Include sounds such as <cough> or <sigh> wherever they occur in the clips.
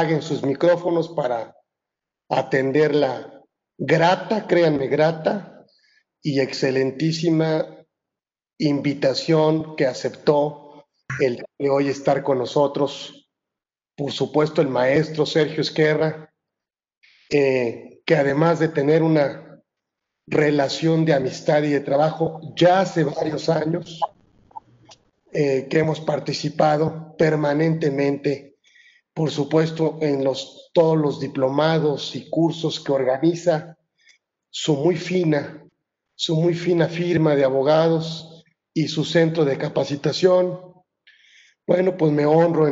apaguen sus micrófonos para atender la grata, créanme, grata y excelentísima invitación que aceptó el de hoy estar con nosotros. Por supuesto, el maestro Sergio Esquerra, eh, que además de tener una relación de amistad y de trabajo ya hace varios años, eh, que hemos participado permanentemente, por supuesto, en los, todos los diplomados y cursos que organiza su muy fina, su muy fina firma de abogados y su centro de capacitación. Bueno, pues me honro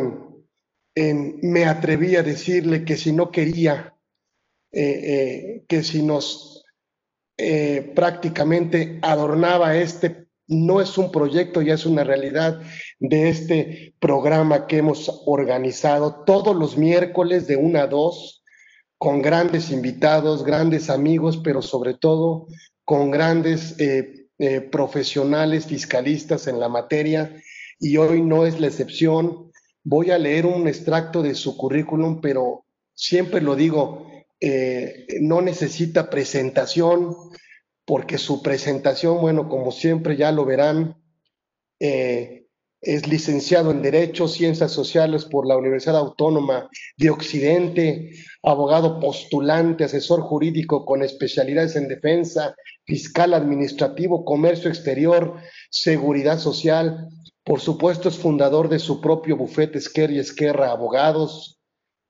en, me atreví a decirle que si no quería, eh, eh, que si nos prácticamente adornaba este no es un proyecto, ya es una realidad de este programa que hemos organizado todos los miércoles de una a dos, con grandes invitados, grandes amigos, pero sobre todo con grandes eh, eh, profesionales fiscalistas en la materia. Y hoy no es la excepción. Voy a leer un extracto de su currículum, pero siempre lo digo, eh, no necesita presentación porque su presentación, bueno, como siempre ya lo verán, eh, es licenciado en Derecho, Ciencias Sociales por la Universidad Autónoma de Occidente, abogado postulante, asesor jurídico con especialidades en defensa, fiscal administrativo, comercio exterior, seguridad social. Por supuesto, es fundador de su propio bufete Esquerra y Esquerra Abogados,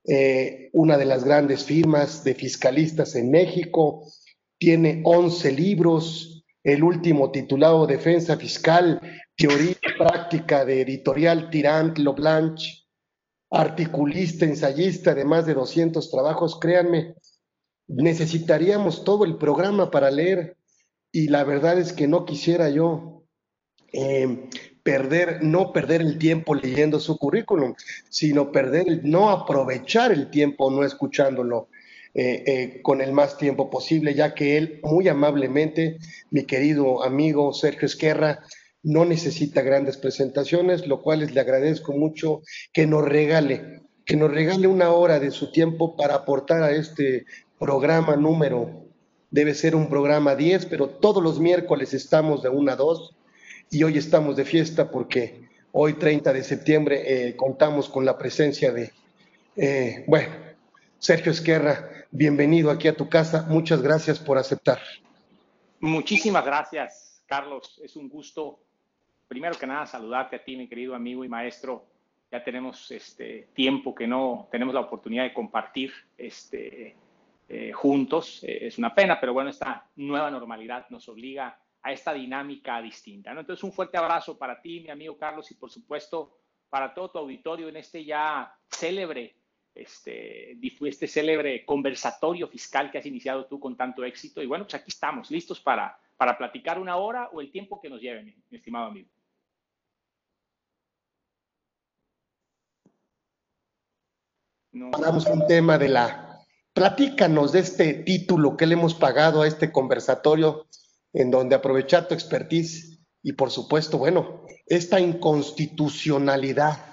eh, una de las grandes firmas de fiscalistas en México, tiene 11 libros, el último titulado Defensa Fiscal, Teoría y Práctica de Editorial Tirant Loblanche, articulista, ensayista de más de 200 trabajos, créanme, necesitaríamos todo el programa para leer y la verdad es que no quisiera yo eh, perder, no perder el tiempo leyendo su currículum, sino perder, el, no aprovechar el tiempo no escuchándolo. Eh, eh, con el más tiempo posible, ya que él muy amablemente, mi querido amigo Sergio Esquerra, no necesita grandes presentaciones, lo cual le agradezco mucho que nos regale, que nos regale una hora de su tiempo para aportar a este programa número, debe ser un programa 10, pero todos los miércoles estamos de 1 a 2 y hoy estamos de fiesta porque hoy 30 de septiembre eh, contamos con la presencia de, bueno, Sergio Esquerra, bienvenido aquí a tu casa. Muchas gracias por aceptar. Muchísimas gracias, Carlos. Es un gusto, primero que nada, saludarte a ti, mi querido amigo y maestro. Ya tenemos este tiempo que no tenemos la oportunidad de compartir este, eh, juntos. Eh, es una pena, pero bueno, esta nueva normalidad nos obliga a esta dinámica distinta. ¿no? Entonces, un fuerte abrazo para ti, mi amigo Carlos, y por supuesto para todo tu auditorio en este ya célebre este, este célebre conversatorio fiscal que has iniciado tú con tanto éxito. Y bueno, pues aquí estamos, listos para, para platicar una hora o el tiempo que nos lleve, mi, estimado amigo. No. Hablamos un tema de la... Platícanos de este título que le hemos pagado a este conversatorio en donde aprovechar tu expertise y por supuesto, bueno, esta inconstitucionalidad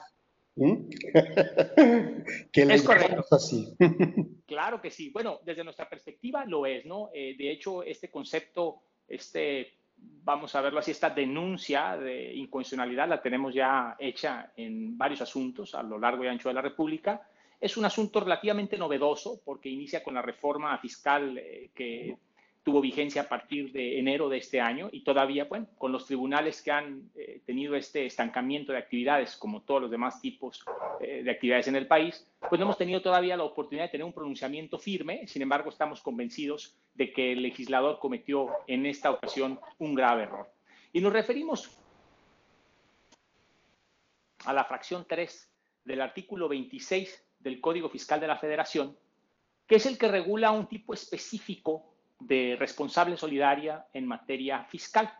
¿Mm? <laughs> es correcto. Así. <laughs> claro que sí. Bueno, desde nuestra perspectiva lo es, ¿no? Eh, de hecho, este concepto, este, vamos a verlo así, esta denuncia de inconstitucionalidad la tenemos ya hecha en varios asuntos a lo largo y ancho de la República. Es un asunto relativamente novedoso porque inicia con la reforma fiscal eh, que tuvo vigencia a partir de enero de este año y todavía, bueno, con los tribunales que han eh, tenido este estancamiento de actividades, como todos los demás tipos eh, de actividades en el país, pues no hemos tenido todavía la oportunidad de tener un pronunciamiento firme. Sin embargo, estamos convencidos de que el legislador cometió en esta ocasión un grave error. Y nos referimos a la fracción 3 del artículo 26 del Código Fiscal de la Federación, que es el que regula un tipo específico de responsable solidaria en materia fiscal.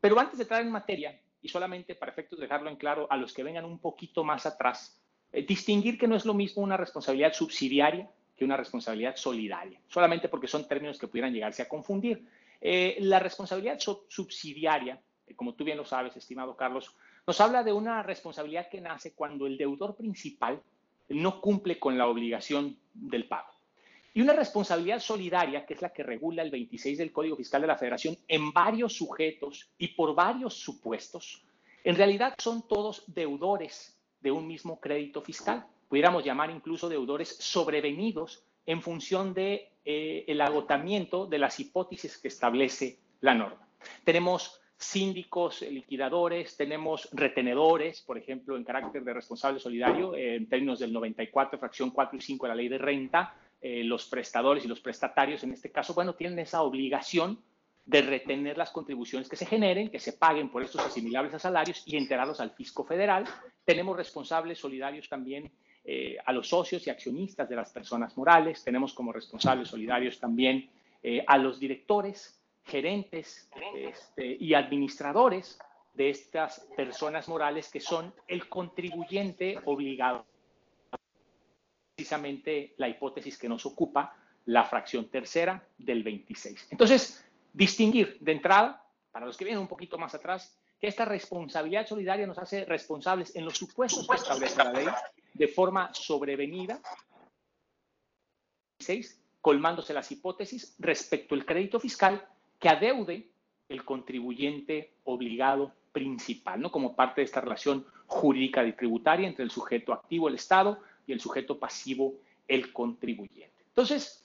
Pero antes de entrar en materia, y solamente para efectos de dejarlo en claro a los que vengan un poquito más atrás, eh, distinguir que no es lo mismo una responsabilidad subsidiaria que una responsabilidad solidaria, solamente porque son términos que pudieran llegarse a confundir. Eh, la responsabilidad subsidiaria, eh, como tú bien lo sabes, estimado Carlos, nos habla de una responsabilidad que nace cuando el deudor principal no cumple con la obligación del pago. Y una responsabilidad solidaria, que es la que regula el 26 del Código Fiscal de la Federación en varios sujetos y por varios supuestos, en realidad son todos deudores de un mismo crédito fiscal. Pudiéramos llamar incluso deudores sobrevenidos en función de eh, el agotamiento de las hipótesis que establece la norma. Tenemos síndicos, liquidadores, tenemos retenedores, por ejemplo, en carácter de responsable solidario, eh, en términos del 94, fracción 4 y 5 de la ley de renta, eh, los prestadores y los prestatarios, en este caso, bueno, tienen esa obligación de retener las contribuciones que se generen, que se paguen por estos asimilables a salarios y enterarlos al fisco federal. Tenemos responsables solidarios también eh, a los socios y accionistas de las personas morales. Tenemos como responsables solidarios también a los directores gerentes este, y administradores de estas personas morales que son el contribuyente obligado. Precisamente la hipótesis que nos ocupa la fracción tercera del 26. Entonces, distinguir de entrada, para los que vienen un poquito más atrás, que esta responsabilidad solidaria nos hace responsables en los supuestos que establece la ley de forma sobrevenida, colmándose las hipótesis respecto al crédito fiscal que adeude el contribuyente obligado principal, ¿no? Como parte de esta relación jurídica y tributaria entre el sujeto activo, el Estado, y el sujeto pasivo, el contribuyente. Entonces,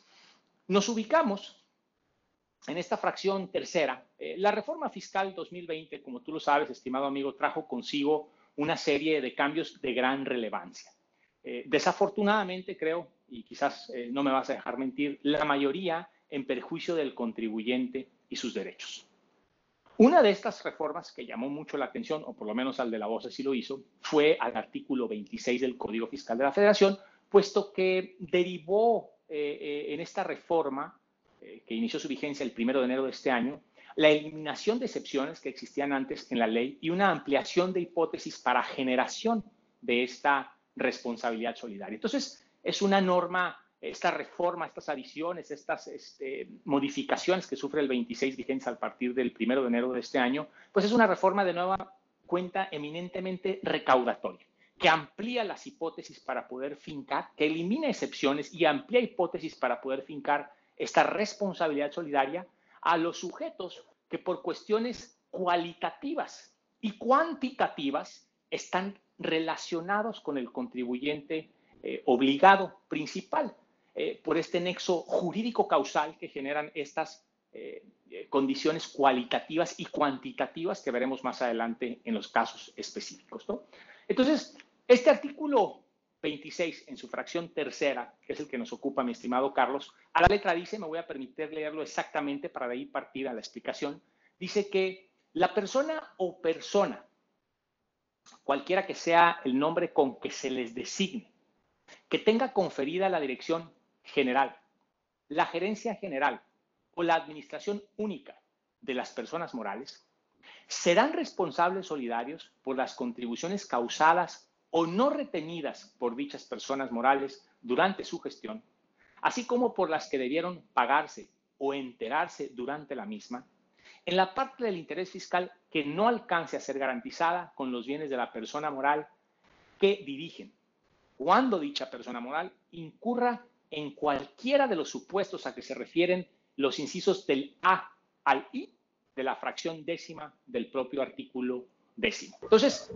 nos ubicamos en esta fracción tercera. Eh, la reforma fiscal 2020, como tú lo sabes, estimado amigo, trajo consigo una serie de cambios de gran relevancia. Eh, desafortunadamente, creo, y quizás eh, no me vas a dejar mentir, la mayoría en perjuicio del contribuyente y sus derechos. Una de estas reformas que llamó mucho la atención, o por lo menos al de la voz así lo hizo, fue al artículo 26 del Código Fiscal de la Federación, puesto que derivó eh, eh, en esta reforma, eh, que inició su vigencia el primero de enero de este año, la eliminación de excepciones que existían antes en la ley y una ampliación de hipótesis para generación de esta responsabilidad solidaria. Entonces, es una norma esta reforma, estas adiciones, estas este, modificaciones que sufre el 26 vigencia a partir del 1 de enero de este año, pues es una reforma de nueva cuenta eminentemente recaudatoria, que amplía las hipótesis para poder fincar, que elimina excepciones y amplía hipótesis para poder fincar esta responsabilidad solidaria a los sujetos que por cuestiones cualitativas y cuantitativas están relacionados con el contribuyente eh, obligado principal. Eh, por este nexo jurídico causal que generan estas eh, condiciones cualitativas y cuantitativas que veremos más adelante en los casos específicos. Entonces, este artículo 26 en su fracción tercera, que es el que nos ocupa mi estimado Carlos, a la letra dice, me voy a permitir leerlo exactamente para de ahí partir a la explicación, dice que la persona o persona, cualquiera que sea el nombre con que se les designe, que tenga conferida la dirección general, la gerencia general o la administración única de las personas morales serán responsables solidarios por las contribuciones causadas o no retenidas por dichas personas morales durante su gestión, así como por las que debieron pagarse o enterarse durante la misma, en la parte del interés fiscal que no alcance a ser garantizada con los bienes de la persona moral que dirigen, cuando dicha persona moral incurra en cualquiera de los supuestos a que se refieren los incisos del A al I de la fracción décima del propio artículo décimo. Entonces,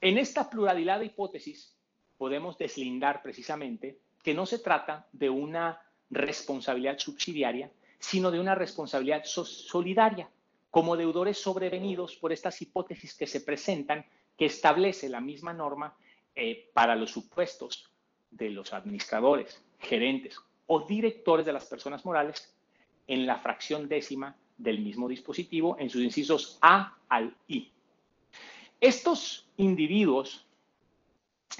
en esta pluralidad de hipótesis podemos deslindar precisamente que no se trata de una responsabilidad subsidiaria, sino de una responsabilidad solidaria, como deudores sobrevenidos por estas hipótesis que se presentan, que establece la misma norma eh, para los supuestos de los administradores, gerentes o directores de las personas morales en la fracción décima del mismo dispositivo en sus incisos A al I. Estos individuos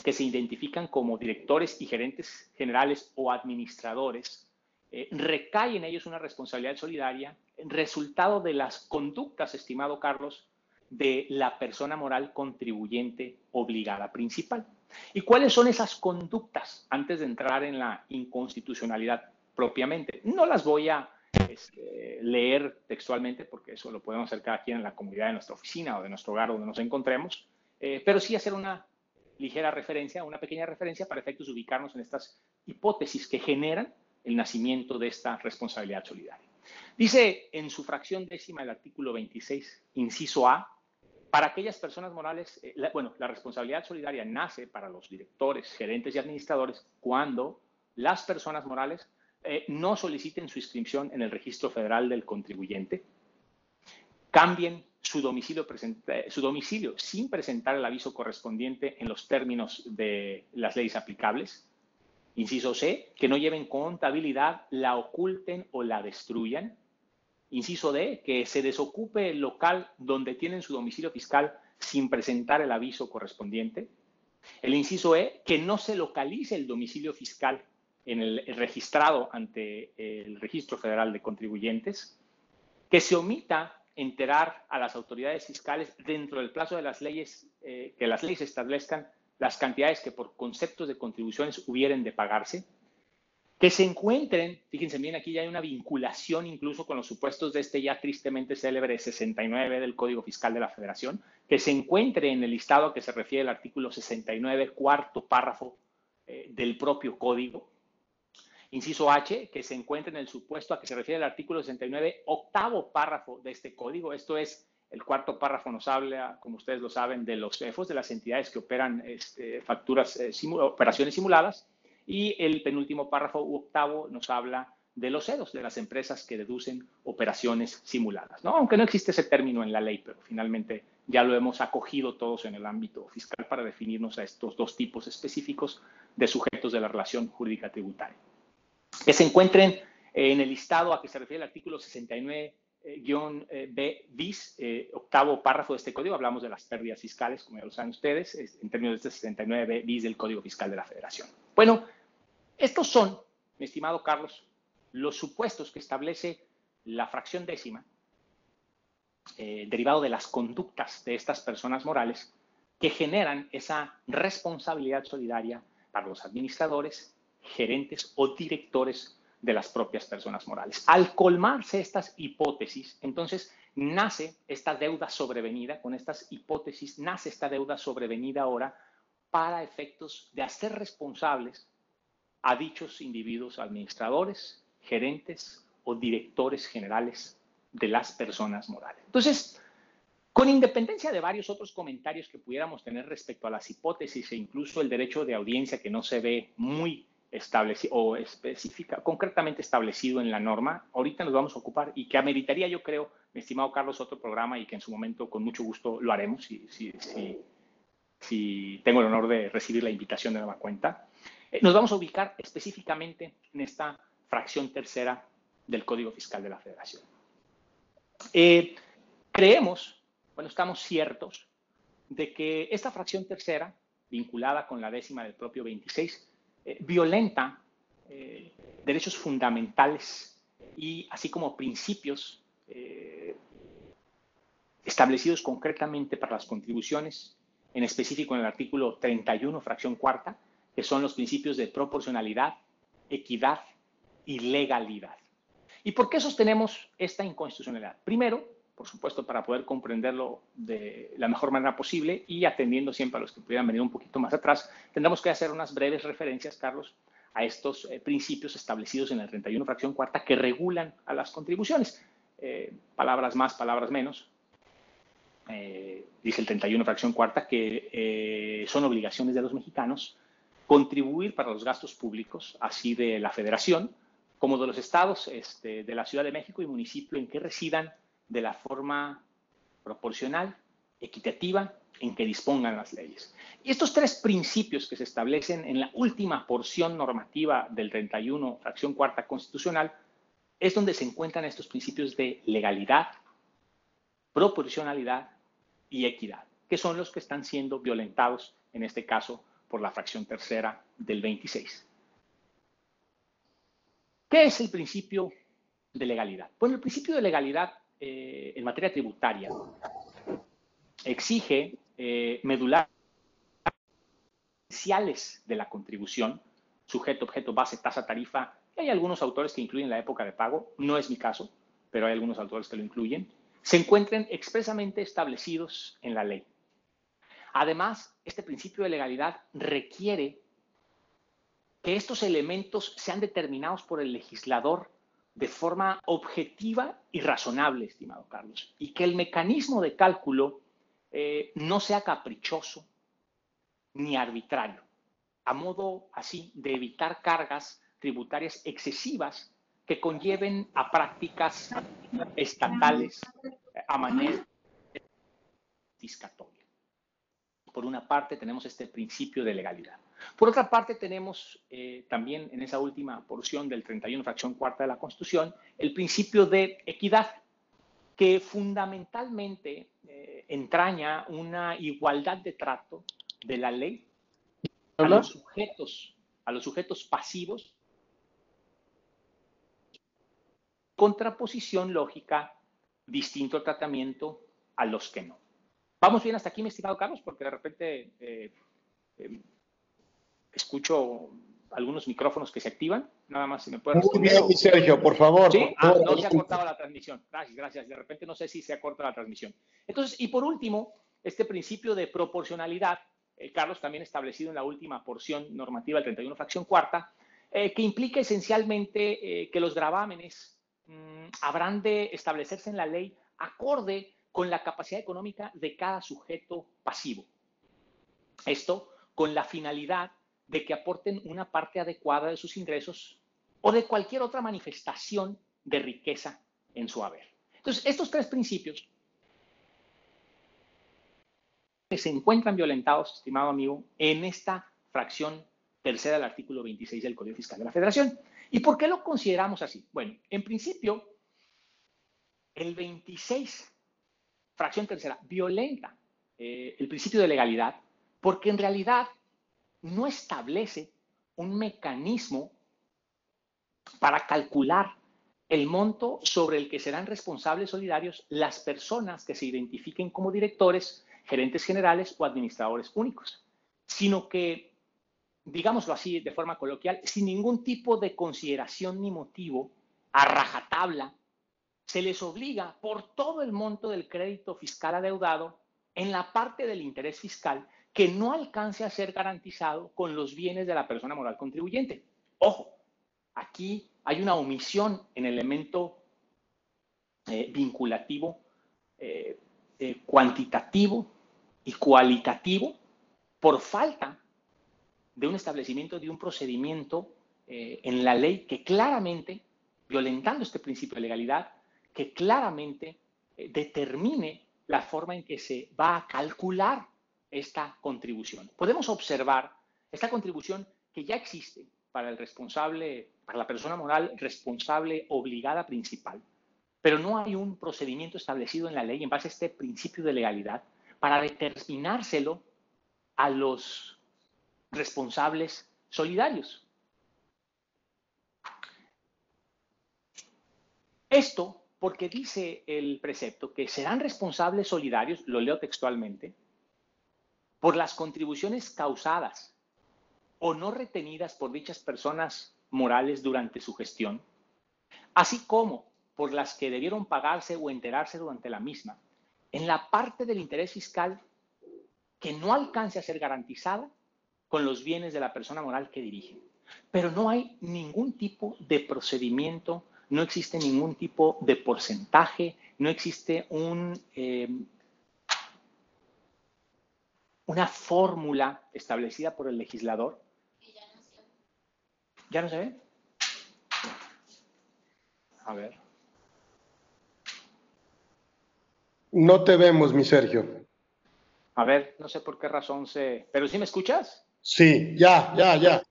que se identifican como directores y gerentes generales o administradores, eh, recae en ellos una responsabilidad solidaria, resultado de las conductas, estimado Carlos, de la persona moral contribuyente obligada principal. ¿Y cuáles son esas conductas antes de entrar en la inconstitucionalidad propiamente? No las voy a este, leer textualmente porque eso lo podemos hacer cada quien en la comunidad de nuestra oficina o de nuestro hogar donde nos encontremos, eh, pero sí hacer una ligera referencia, una pequeña referencia para efectos de ubicarnos en estas hipótesis que generan el nacimiento de esta responsabilidad solidaria. Dice en su fracción décima del artículo 26, inciso A, para aquellas personas morales, eh, bueno, la responsabilidad solidaria nace para los directores, gerentes y administradores cuando las personas morales eh, no soliciten su inscripción en el registro federal del contribuyente, cambien su domicilio, eh, su domicilio sin presentar el aviso correspondiente en los términos de las leyes aplicables. Inciso C, que no lleven contabilidad, la oculten o la destruyan. Inciso D, que se desocupe el local donde tienen su domicilio fiscal sin presentar el aviso correspondiente. El inciso E, que no se localice el domicilio fiscal en el, registrado ante el Registro Federal de Contribuyentes. Que se omita enterar a las autoridades fiscales dentro del plazo de las leyes, eh, que las leyes establezcan las cantidades que por conceptos de contribuciones hubieran de pagarse, que se encuentren, fíjense bien, aquí ya hay una vinculación incluso con los supuestos de este ya tristemente célebre 69 del Código Fiscal de la Federación, que se encuentre en el listado a que se refiere el artículo 69, cuarto párrafo eh, del propio código, Inciso H, que se encuentra en el supuesto a que se refiere el artículo 69, octavo párrafo de este código. Esto es, el cuarto párrafo nos habla, como ustedes lo saben, de los CEFOS, de las entidades que operan este, facturas, eh, operaciones simuladas. Y el penúltimo párrafo octavo nos habla de los CEDOS, de las empresas que deducen operaciones simuladas. ¿no? Aunque no existe ese término en la ley, pero finalmente ya lo hemos acogido todos en el ámbito fiscal para definirnos a estos dos tipos específicos de sujetos de la relación jurídica tributaria que se encuentren en el listado a que se refiere el artículo 69 B bis, eh, octavo párrafo de este código, hablamos de las pérdidas fiscales, como ya lo saben ustedes, en términos de este 69 bis del Código Fiscal de la Federación. Bueno, estos son, mi estimado Carlos, los supuestos que establece la fracción décima, eh, derivado de las conductas de estas personas morales, que generan esa responsabilidad solidaria para los administradores gerentes o directores de las propias personas morales. Al colmarse estas hipótesis, entonces nace esta deuda sobrevenida, con estas hipótesis nace esta deuda sobrevenida ahora para efectos de hacer responsables a dichos individuos administradores, gerentes o directores generales de las personas morales. Entonces, con independencia de varios otros comentarios que pudiéramos tener respecto a las hipótesis e incluso el derecho de audiencia que no se ve muy establecido o específica, concretamente establecido en la norma, ahorita nos vamos a ocupar y que ameritaría, yo creo, mi estimado Carlos, otro programa y que en su momento con mucho gusto lo haremos si, si, si, tengo el honor de recibir la invitación de nueva cuenta. Eh, nos vamos a ubicar específicamente en esta fracción tercera del Código Fiscal de la Federación. Eh, creemos, bueno, estamos ciertos de que esta fracción tercera, vinculada con la décima del propio 26, eh, violenta eh, derechos fundamentales y así como principios eh, establecidos concretamente para las contribuciones, en específico en el artículo 31, fracción cuarta, que son los principios de proporcionalidad, equidad y legalidad. ¿Y por qué sostenemos esta inconstitucionalidad? Primero, por supuesto, para poder comprenderlo de la mejor manera posible y atendiendo siempre a los que pudieran venir un poquito más atrás, tendremos que hacer unas breves referencias, Carlos, a estos eh, principios establecidos en el 31 fracción cuarta que regulan a las contribuciones. Eh, palabras más, palabras menos. Eh, dice el 31 fracción cuarta que son obligaciones de los mexicanos contribuir para los gastos públicos, así de la federación como de los estados, este, de la Ciudad de México y municipio en que residan de la forma proporcional, equitativa, en que dispongan las leyes. Y estos tres principios que se establecen en la última porción normativa del 31, fracción cuarta constitucional, es donde se encuentran estos principios de legalidad, proporcionalidad y equidad, que son los que están siendo violentados, en este caso, por la fracción tercera del 26. ¿Qué es el principio de legalidad? Bueno, el principio de legalidad eh, en materia tributaria exige eh, medular iniciales de la contribución, sujeto, objeto, base, tasa, tarifa. hay algunos autores que incluyen la época de pago, no es mi caso, pero hay algunos autores que lo incluyen, se encuentren expresamente establecidos en la ley. Además, este principio de legalidad requiere que estos elementos sean determinados por el legislador de forma objetiva y razonable, estimado Carlos, y que el mecanismo de cálculo eh, no sea caprichoso ni arbitrario, a modo así de evitar cargas tributarias excesivas que conlleven a prácticas estatales a manera fiscatoria. Por una parte tenemos este principio de legalidad. Por otra parte tenemos eh, también en esa última porción del 31 fracción cuarta de la Constitución el principio de equidad que fundamentalmente eh, entraña una igualdad de trato de la ley a los sujetos, a los sujetos pasivos, contraposición lógica, distinto tratamiento a los que no. Vamos bien hasta aquí, mi estimado Carlos, porque de repente eh, escucho algunos micrófonos que se activan. Nada más si me puede responder. Muy bien, Sergio, por favor. Sí, ah, no se ha cortado la transmisión. Gracias, gracias. De repente no sé si se ha cortado la transmisión. Entonces, y por último, este principio de proporcionalidad, eh, Carlos, también establecido en la última porción normativa del 31 fracción cuarta, eh, que implica esencialmente eh, que los gravámenes mm, habrán de establecerse en la ley acorde con la capacidad económica de cada sujeto pasivo. Esto con la finalidad de que aporten una parte adecuada de sus ingresos o de cualquier otra manifestación de riqueza en su haber. Entonces, estos tres principios se encuentran violentados, estimado amigo, en esta fracción tercera del artículo 26 del Código Fiscal de la Federación. ¿Y por qué lo consideramos así? Bueno, en principio, el 26, fracción tercera, violenta eh, el principio de legalidad porque en realidad no establece un mecanismo para calcular el monto sobre el que serán responsables solidarios las personas que se identifiquen como directores, gerentes generales o administradores únicos, sino que, digámoslo así de forma coloquial, sin ningún tipo de consideración ni motivo, a rajatabla, se les obliga por todo el monto del crédito fiscal adeudado en la parte del interés fiscal que no alcance a ser garantizado con los bienes de la persona moral contribuyente. Ojo, aquí hay una omisión en el elemento eh, vinculativo, eh, eh, cuantitativo y cualitativo por falta de un establecimiento de un procedimiento en la ley que claramente, violentando este principio de legalidad, que claramente determine la forma en que se va a calcular esta contribución. Podemos observar esta contribución que ya existe para el responsable, para la persona moral responsable obligada principal, pero no hay un procedimiento establecido en la ley en base a este principio de legalidad para determinárselo a los responsables solidarios. Esto porque dice el precepto que serán responsables solidarios, lo leo textualmente, por las contribuciones causadas o no retenidas por dichas personas morales durante su gestión, así como por las que debieron pagarse o enterarse durante la misma, en la parte del interés fiscal que no alcance a ser garantizada con los bienes de la persona moral que dirige. Pero no hay ningún tipo de procedimiento, no existe ningún tipo de porcentaje, no existe un eh, una fórmula establecida por el legislador. ¿Ya no se ve? A ver. No te vemos, mi Sergio. A ver, no sé por qué razón se... ¿Pero sí me escuchas? Sí, ya, ya, ya.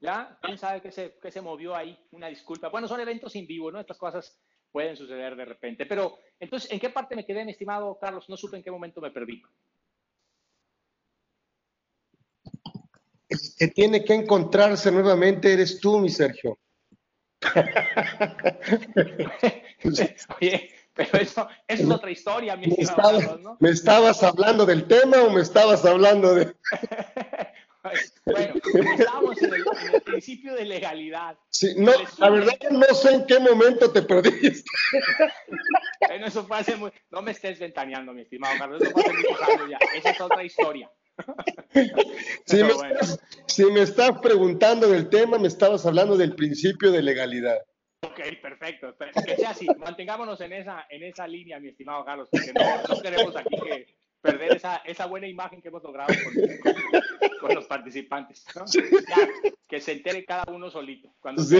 ¿Ya? ¿Quién sabe qué se, qué se movió ahí? Una disculpa. Bueno, son eventos en vivo, ¿no? Estas cosas pueden suceder de repente. Pero, entonces, ¿en qué parte me quedé, mi estimado Carlos? No supe en qué momento me perdí. Que tiene que encontrarse nuevamente eres tú, mi Sergio. <laughs> Oye, pero eso, es otra historia, mi ¿Me, ¿Me estabas hablando del tema o me estabas hablando de.? <laughs> bueno, estábamos en el, principio de legalidad. Sí, no, la verdad que no sé en qué momento te perdiste. <laughs> bueno, eso fue hace muy... No me estés ventaneando, mi estimado Carlos, eso fue hace muchos años ya. Esa es otra historia. Si, me estás, preguntando del tema, me estabas hablando del principio de legalidad. Ok, perfecto. Que sea así. Mantengámonos en esa, en esa línea, mi estimado Carlos, porque no, queremos aquí que perder esa, esa, buena imagen que hemos logrado con, los participantes. que se entere cada uno solito cuando sí.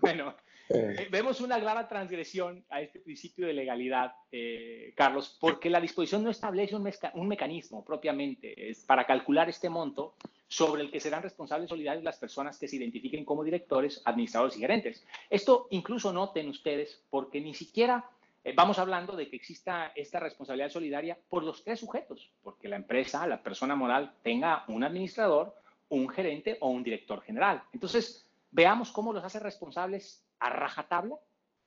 Bueno, eh. Eh, vemos una clara transgresión a este principio de legalidad, eh, Carlos, porque la disposición no establece un, mecanismo propiamente es para calcular este monto sobre el que serán responsables solidarios las personas que se identifiquen como directores, administradores y gerentes. Esto incluso noten ustedes, porque ni siquiera vamos hablando de que exista esta responsabilidad solidaria por los tres sujetos, porque la empresa, la persona moral, tenga un administrador, un gerente o un director general. Entonces, veamos cómo los hace responsables a rajatabla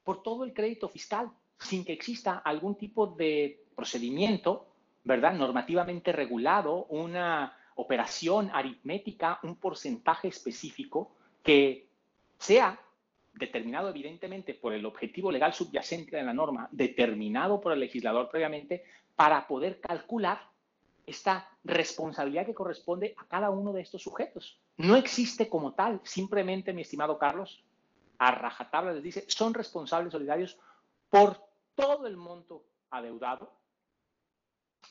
por todo el crédito fiscal, sin que exista algún tipo de procedimiento, ¿verdad? Normativamente regulado, una operación aritmética, un porcentaje específico que sea determinado evidentemente por el objetivo legal subyacente de la norma, determinado por el legislador previamente, para poder calcular esta responsabilidad que corresponde a cada uno de estos sujetos. No existe como tal, simplemente, mi estimado Carlos, a rajatabla les dice, son responsables solidarios por todo el monto adeudado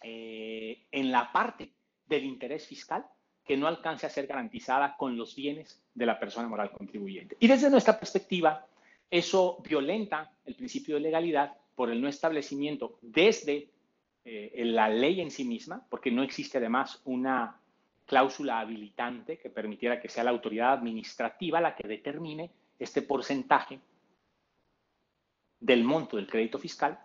eh, en la parte del interés fiscal que no alcance a ser garantizada con los bienes de la persona moral contribuyente. Y desde nuestra perspectiva, eso violenta el principio de legalidad por el no establecimiento desde eh, la ley en sí misma, porque no existe además una cláusula habilitante que permitiera que sea la autoridad administrativa la que determine este porcentaje del monto del crédito fiscal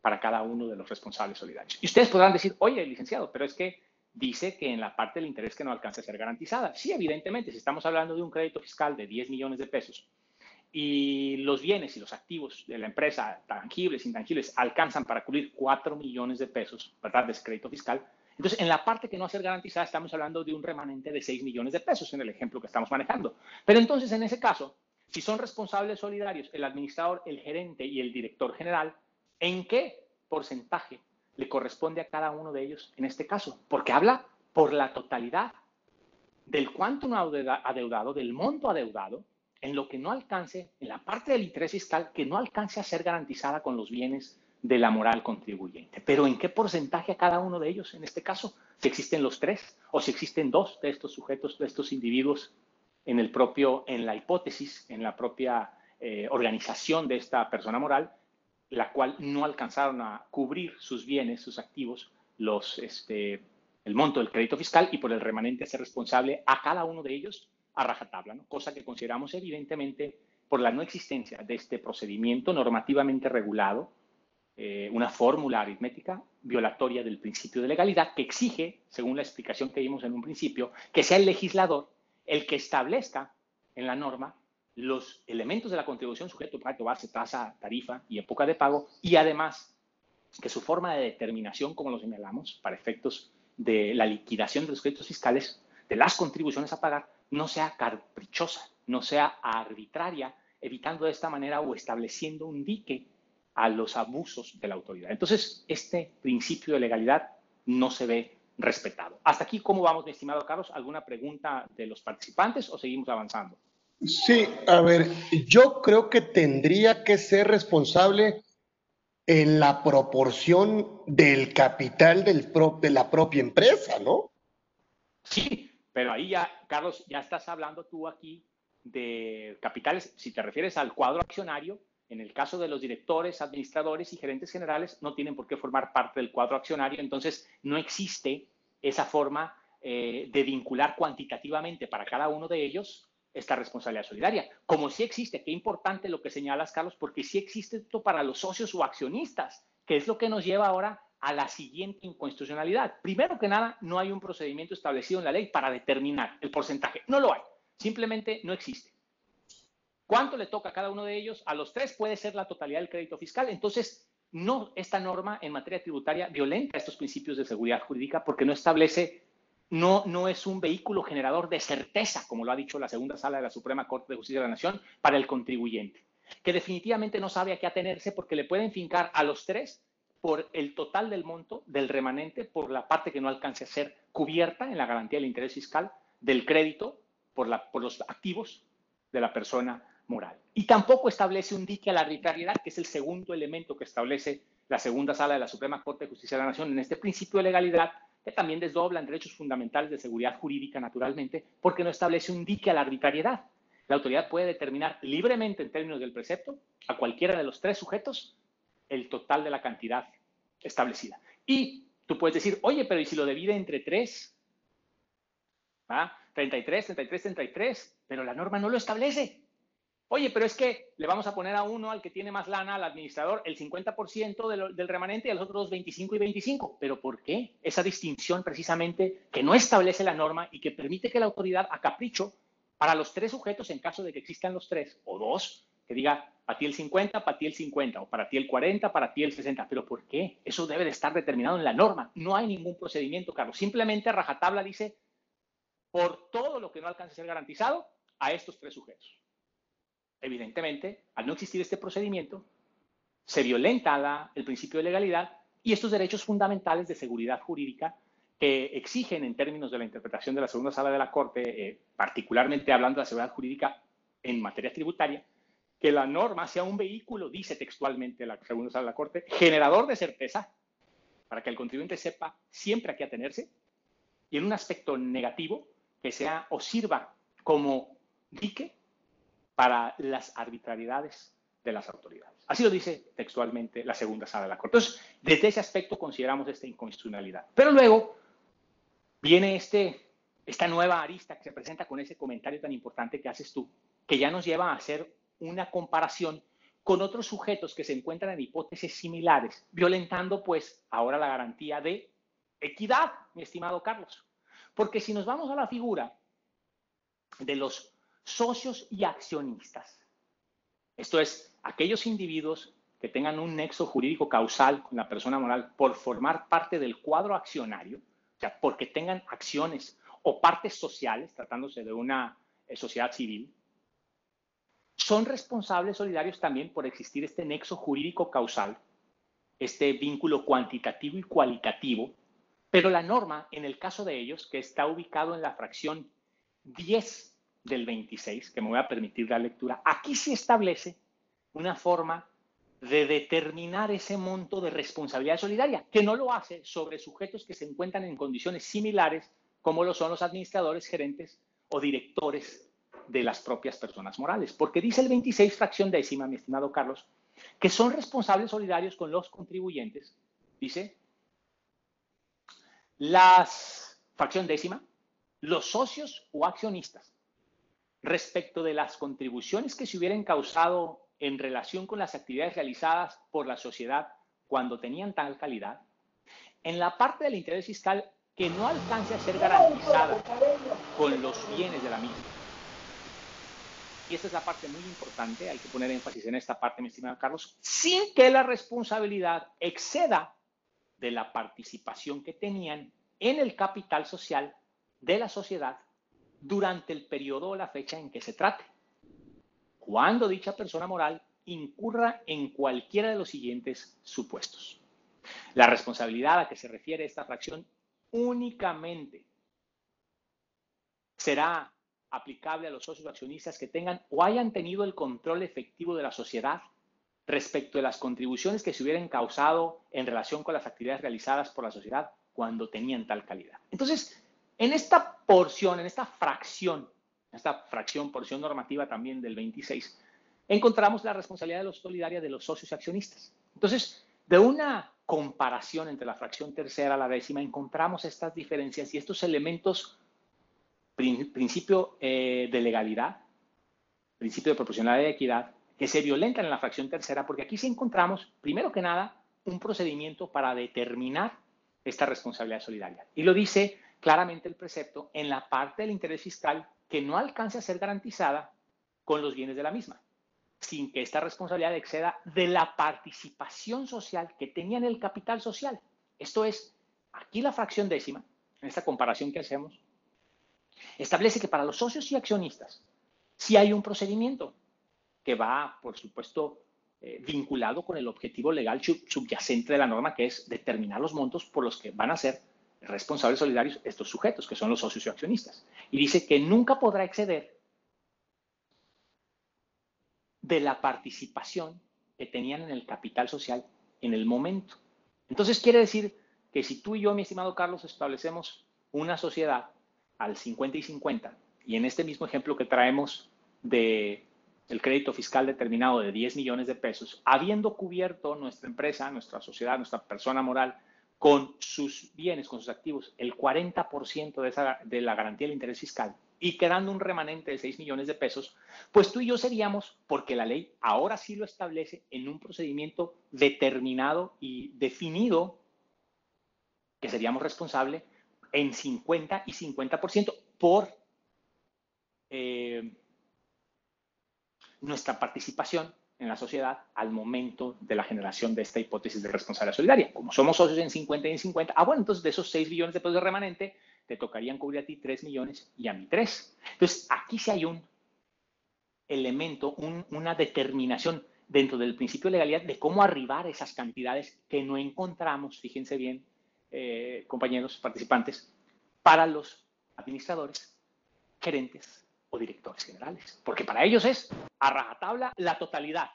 para cada uno de los responsables solidarios. Y ustedes podrán decir, oye, licenciado, pero es que dice que en la parte del interés que no alcanza a ser garantizada. Sí, evidentemente, si estamos hablando de un crédito fiscal de 10 millones de pesos y los bienes y los activos de la empresa, tangibles, intangibles, alcanzan para cubrir 4 millones de pesos, ¿verdad?, de ese crédito fiscal. Entonces, en la parte que no va a ser garantizada, estamos hablando de un remanente de 6 millones de pesos en el ejemplo que estamos manejando. Pero entonces, en ese caso, si son responsables solidarios el administrador, el gerente y el director general, ¿en qué porcentaje le corresponde a cada uno de ellos en este caso? Porque habla por la totalidad del cuánto adeudado, del monto adeudado, en lo que no alcance, en la parte del interés fiscal que no alcance a ser garantizada con los bienes de la moral contribuyente. Pero ¿en qué porcentaje a cada uno de ellos en este caso? Si existen los tres o si existen dos de estos sujetos, de estos individuos en el propio, en la hipótesis, en la propia eh, organización de esta persona moral, la cual no alcanzaron a cubrir sus bienes, sus activos, los, este, el monto del crédito fiscal y por el remanente ser responsable a cada uno de ellos a rajatabla, ¿no? cosa que consideramos evidentemente por la no existencia de este procedimiento normativamente regulado, eh, una fórmula aritmética violatoria del principio de legalidad que exige, según la explicación que vimos en un principio, que sea el legislador el que establezca en la norma los elementos de la contribución sujeto, pacto, base, tasa, tarifa y época de pago, y además que su forma de determinación, como lo señalamos, para efectos de la liquidación de los créditos fiscales, de las contribuciones a pagar, no sea caprichosa, no sea arbitraria, evitando de esta manera o estableciendo un dique a los abusos de la autoridad. Entonces, este principio de legalidad no se ve respetado. Hasta aquí, ¿cómo vamos, mi estimado Carlos? ¿Alguna pregunta de los participantes o seguimos avanzando? Sí, a ver, yo creo que tendría que ser responsable en la proporción del capital del de la propia empresa, ¿no? Sí, pero ahí ya, Carlos, ya estás hablando tú aquí de capitales, si te refieres al cuadro accionario, en el caso de los directores, administradores y gerentes generales, no tienen por qué formar parte del cuadro accionario, entonces no existe esa forma eh, de vincular cuantitativamente para cada uno de ellos esta responsabilidad solidaria. Como sí existe, qué importante lo que señalas, Carlos, porque sí existe esto para los socios o accionistas, que es lo que nos lleva ahora a la siguiente inconstitucionalidad. Primero que nada, no hay un procedimiento establecido en la ley para determinar el porcentaje. No lo hay. Simplemente no existe. ¿Cuánto le toca a cada uno de ellos? A los tres puede ser la totalidad del crédito fiscal. Entonces, no, esta norma en materia tributaria violenta estos principios de seguridad jurídica porque no establece, no, no es un vehículo generador de certeza, como lo ha dicho la segunda sala de la Suprema Corte de Justicia de la Nación, para el contribuyente, que definitivamente no sabe a qué atenerse porque le pueden fincar a los tres por el total del monto del remanente por la parte que no alcance a ser cubierta en la garantía del interés fiscal del crédito por, la, por los activos de la persona moral. Y tampoco establece un dique a la arbitrariedad, que es el segundo elemento que establece la segunda sala de la Suprema Corte de Justicia de la Nación en este principio de legalidad, que también desdoblan derechos fundamentales de seguridad jurídica, naturalmente, porque no establece un dique a la arbitrariedad. La autoridad puede determinar libremente en términos del precepto a cualquiera de los tres sujetos el total de la cantidad establecida. Y tú puedes decir, oye, pero ¿y si lo divide entre tres? ¿Ah? 33, 33, 33, pero la norma no lo establece. Oye, pero es que le vamos a poner a uno, al que tiene más lana, al administrador, el 50% del, remanente y a los otros 25 y 25. ¿Pero por qué? Esa distinción precisamente que no establece la norma y que permite que la autoridad, a capricho, para los tres sujetos, en caso de que existan los tres o dos, que diga para ti el 50, para ti el 50, o para ti el 40, para ti el 60. ¿Pero por qué? Eso debe de estar determinado en la norma. No hay ningún procedimiento, Carlos. Simplemente rajatabla dice, por todo lo que no alcance a ser garantizado, a estos tres sujetos. Evidentemente, al no existir este procedimiento, se violenta el principio de legalidad y estos derechos fundamentales de seguridad jurídica que exigen en términos de la interpretación de la segunda sala de la Corte, eh, particularmente hablando de la seguridad jurídica en materia tributaria, que la norma sea un vehículo, dice textualmente la segunda sala de la Corte, generador de certeza para que el contribuyente sepa siempre a qué atenerse y en un aspecto negativo que sea o sirva como dique para las arbitrariedades de las autoridades. Así lo dice textualmente la segunda sala de la Corte. Entonces, desde ese aspecto consideramos esta inconstitucionalidad. Pero luego viene este, esta nueva arista que se presenta con ese comentario tan importante que haces tú, que ya nos lleva a hacer una comparación con otros sujetos que se encuentran en hipótesis similares, violentando pues ahora la garantía de equidad, mi estimado Carlos. Porque si nos vamos a la figura de los socios y accionistas. Esto es, aquellos individuos que tengan un nexo jurídico causal con la persona moral por formar parte del cuadro accionario, o sea, porque tengan acciones o partes sociales, tratándose de una eh, sociedad civil, son responsables solidarios también por existir este nexo jurídico causal, este vínculo cuantitativo y cualitativo, pero la norma, en el caso de ellos, que está ubicado en la fracción 10 del 26, que me voy a permitir la lectura, aquí se establece una forma de determinar ese monto de responsabilidad solidaria, que no lo hace sobre sujetos que se encuentran en condiciones similares, como lo son los administradores, gerentes o directores de las propias personas morales. Porque dice el 26, fracción décima, mi estimado Carlos, que son responsables solidarios con los contribuyentes, dice, las, fracción décima, los socios o accionistas respecto de las contribuciones que se hubieran causado en relación con las actividades realizadas por la sociedad cuando tenían tal calidad, en la parte del interés fiscal que no alcance a ser garantizada con los bienes de la misma. Y esta es la parte muy importante, hay que poner énfasis en esta parte, mi estimado Carlos, sin que la responsabilidad exceda de la participación que tenían en el capital social de la sociedad durante el periodo o la fecha en que se trate, cuando dicha persona moral incurra en cualquiera de los siguientes supuestos. La responsabilidad a que se refiere esta fracción únicamente será aplicable a los socios accionistas que tengan o hayan tenido el control efectivo de la sociedad respecto de las contribuciones que se hubieran causado en relación con las actividades realizadas por la sociedad cuando tenían tal calidad. Entonces, en esta porción, en esta fracción, esta fracción, porción normativa también del 26, encontramos la responsabilidad de los solidarios de los socios y accionistas. Entonces, de una comparación entre la fracción tercera a la décima, encontramos estas diferencias y estos elementos, principio eh, de legalidad, principio de proporcionalidad y equidad, que se violentan en la fracción tercera, porque aquí sí encontramos, primero que nada, un procedimiento para determinar esta responsabilidad solidaria. Y lo dice claramente el precepto en la parte del interés fiscal que no alcance a ser garantizada con los bienes de la misma, sin que esta responsabilidad exceda de la participación social que tenía en el capital social. Esto es, aquí la fracción décima, en esta comparación que hacemos, establece que para los socios y accionistas, si hay un procedimiento que va, por supuesto, eh, vinculado con el objetivo legal subyacente de la norma, que es determinar los montos por los que van a ser responsables solidarios estos sujetos, que son los socios y accionistas. Y dice que nunca podrá exceder de la participación que tenían en el capital social en el momento. Entonces quiere decir que si tú y yo, mi estimado Carlos, establecemos una sociedad al 50 y 50, y en este mismo ejemplo que traemos de el crédito fiscal determinado de 10 millones de pesos, habiendo cubierto nuestra empresa, nuestra sociedad, nuestra persona moral con sus bienes, con sus activos, el 40% de, esa, de la garantía del interés fiscal y quedando un remanente de 6 millones de pesos, pues tú y yo seríamos, porque la ley ahora sí lo establece en un procedimiento determinado y definido, que seríamos responsables en 50 y 50% por eh, nuestra participación en la sociedad al momento de la generación de esta hipótesis de responsabilidad solidaria. Como somos socios en 50 y en 50, ah, bueno, entonces de esos 6 billones de pesos de remanente, te tocarían cubrir a ti 3 millones y a mí 3. Entonces, aquí sí hay un elemento, una determinación dentro del principio de legalidad de cómo arribar esas cantidades que no encontramos, fíjense bien, eh, compañeros participantes, para los administradores, gerentes o directores generales. Porque para ellos es a rajatabla la totalidad.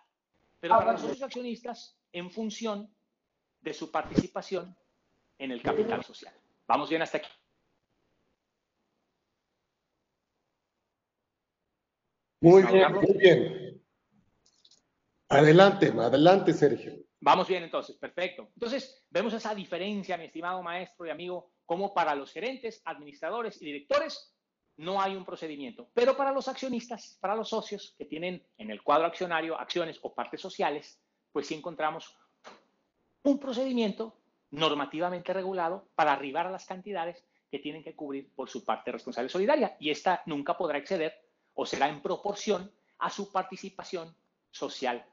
Pero para los accionistas, en función de su participación en el capital social. Vamos bien hasta aquí. Muy bien, muy bien. Adelante, adelante, Sergio. Vamos bien entonces, perfecto. Entonces, vemos esa diferencia, mi estimado maestro y amigo, como para los gerentes, administradores y directores no hay un procedimiento. Pero para los accionistas, para los socios que tienen en el cuadro accionario acciones o partes sociales, pues sí encontramos un procedimiento normativamente regulado para arribar a las cantidades que tienen que cubrir por su parte responsable solidaria. Y esta nunca podrá exceder o será en proporción a su participación social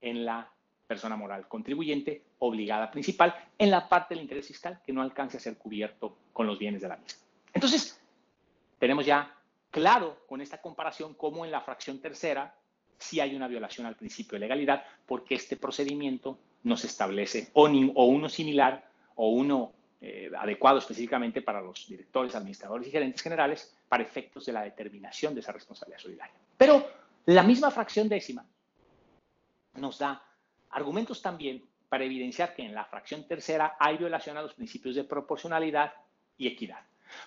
en la persona moral contribuyente obligada principal en la parte del interés fiscal que no alcance a ser cubierto con los bienes de la misma. Entonces, tenemos ya claro con esta comparación cómo en la fracción tercera sí hay una violación al principio de legalidad porque este procedimiento no se establece o, uno similar o uno eh, adecuado específicamente para los directores, administradores y gerentes generales para efectos de la determinación de esa responsabilidad solidaria. Pero la misma fracción décima nos da argumentos también para evidenciar que en la fracción tercera hay violación a los principios de proporcionalidad y equidad.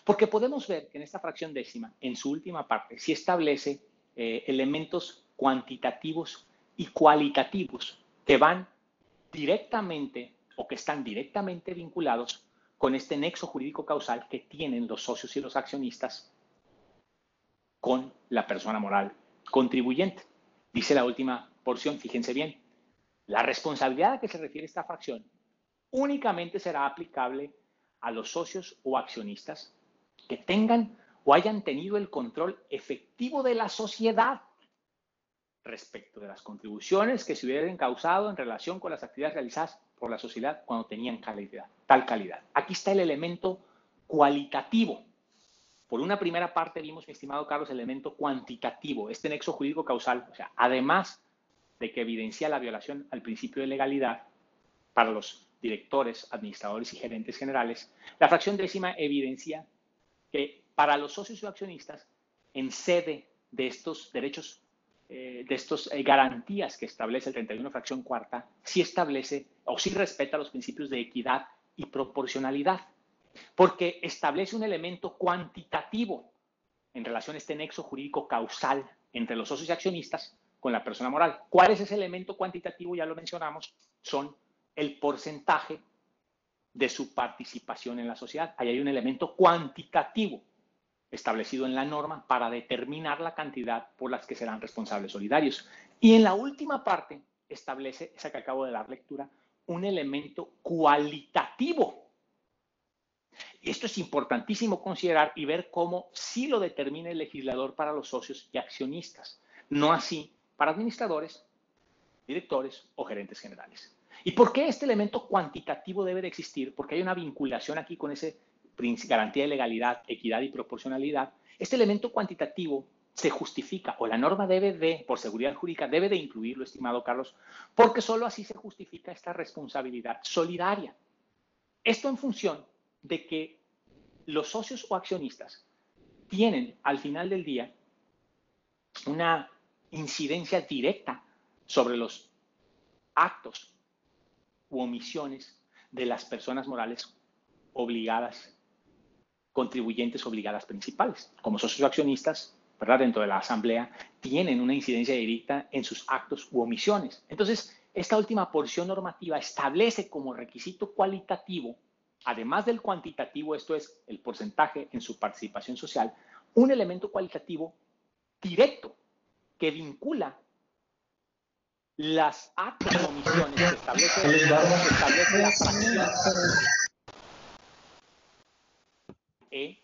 Porque podemos ver que en esta fracción décima, en su última parte, sí establece eh, elementos cuantitativos y cualitativos que van directamente o que están directamente vinculados con este nexo jurídico causal que tienen los socios y los accionistas con la persona moral contribuyente. Dice la última porción, fíjense bien, la responsabilidad a que se refiere esta fracción únicamente será aplicable a los socios o accionistas que tengan o hayan tenido el control efectivo de la sociedad respecto de las contribuciones que se hubieran causado en relación con las actividades realizadas por la sociedad cuando tenían tal calidad. Aquí está el elemento cualitativo. Por una primera parte vimos, mi estimado Carlos, el elemento cuantitativo, este nexo jurídico causal, o sea, además de que evidencia la violación al principio de legalidad para los directores, administradores y gerentes generales, la fracción décima evidencia que para los socios y accionistas, en sede de estos derechos, eh, de estas eh, garantías que establece el 31 fracción cuarta, sí establece o sí respeta los principios de equidad y proporcionalidad, porque establece un elemento cuantitativo en relación a este nexo jurídico causal entre los socios y accionistas con la persona moral. ¿Cuál es ese elemento cuantitativo? Ya lo mencionamos, son el porcentaje de su participación en la sociedad. Ahí hay un elemento cuantitativo establecido en la norma para determinar la cantidad por las que serán responsables solidarios. Y en la última parte establece, esa que acabo de dar lectura, un elemento cualitativo. Esto es importantísimo considerar y ver cómo sí lo determina el legislador para los socios y accionistas, no así para administradores, directores o gerentes generales. ¿Y por qué este elemento cuantitativo debe de existir? Porque hay una vinculación aquí con ese garantía de legalidad, equidad y proporcionalidad. Este elemento cuantitativo se justifica o la norma debe de, por seguridad jurídica, debe de incluirlo, estimado Carlos, porque solo así se justifica esta responsabilidad solidaria. Esto en función de que los socios o accionistas tienen al final del día una incidencia directa sobre los actos u omisiones de las personas morales obligadas, contribuyentes obligadas principales. Como socios accionistas, ¿verdad? Dentro de la asamblea, tienen una incidencia directa en sus actos u omisiones. Entonces, esta última porción normativa establece como requisito cualitativo, además del cuantitativo, esto es el porcentaje en su participación social, un elemento cualitativo directo que vincula las actos o omisiones que establece, que establece la fracción E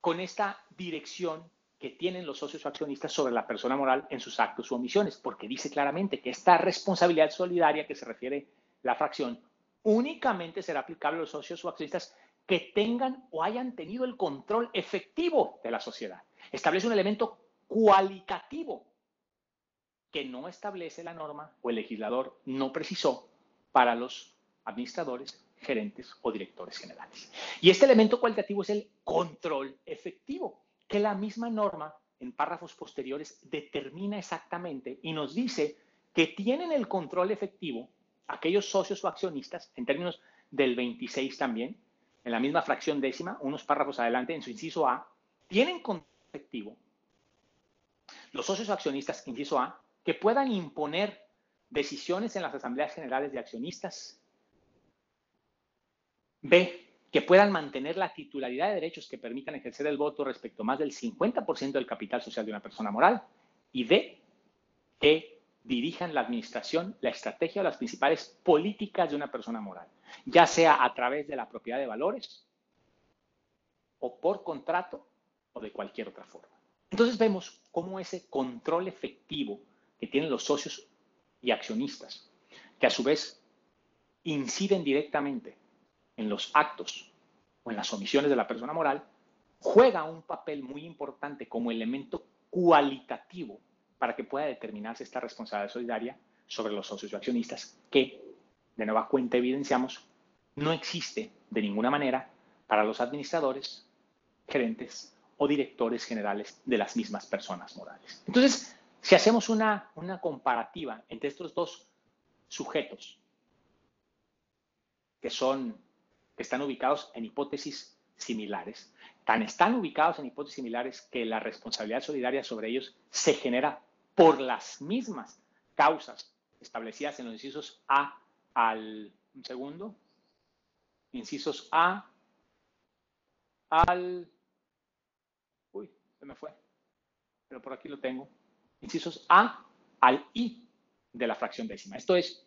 con esta dirección que tienen los socios o accionistas sobre la persona moral en sus actos u omisiones, porque dice claramente que esta responsabilidad solidaria que se refiere la fracción únicamente será aplicable a los socios o accionistas que tengan o hayan tenido el control efectivo de la sociedad. Establece un elemento cualitativo que no establece la norma o el legislador no precisó para los administradores, gerentes o directores generales. Y este elemento cualitativo es el control efectivo, que la misma norma en párrafos posteriores determina exactamente y nos dice que tienen el control efectivo aquellos socios o accionistas, en términos del 26 también, en la misma fracción décima, unos párrafos adelante, en su inciso A, tienen control efectivo los socios o accionistas, inciso A, que puedan imponer decisiones en las asambleas generales de accionistas. B, que puedan mantener la titularidad de derechos que permitan ejercer el voto respecto más del 50% del capital social de una persona moral. Y D, que dirijan la administración, la estrategia o las principales políticas de una persona moral, ya sea a través de la propiedad de valores o por contrato o de cualquier otra forma. Entonces vemos cómo ese control efectivo que tienen los socios y accionistas, que a su vez inciden directamente en los actos o en las omisiones de la persona moral, juega un papel muy importante como elemento cualitativo para que pueda determinarse esta responsabilidad solidaria sobre los socios y accionistas que, de nueva cuenta, evidenciamos, no existe de ninguna manera para los administradores, gerentes o directores generales de las mismas personas morales. Entonces, si hacemos una, una comparativa entre estos dos sujetos, que son, que están ubicados en hipótesis similares, tan están ubicados en hipótesis similares que la responsabilidad solidaria sobre ellos se genera por las mismas causas establecidas en los incisos A al, un segundo, incisos A al se me fue, pero por aquí lo tengo. Incisos A al I de la fracción décima. Esto es,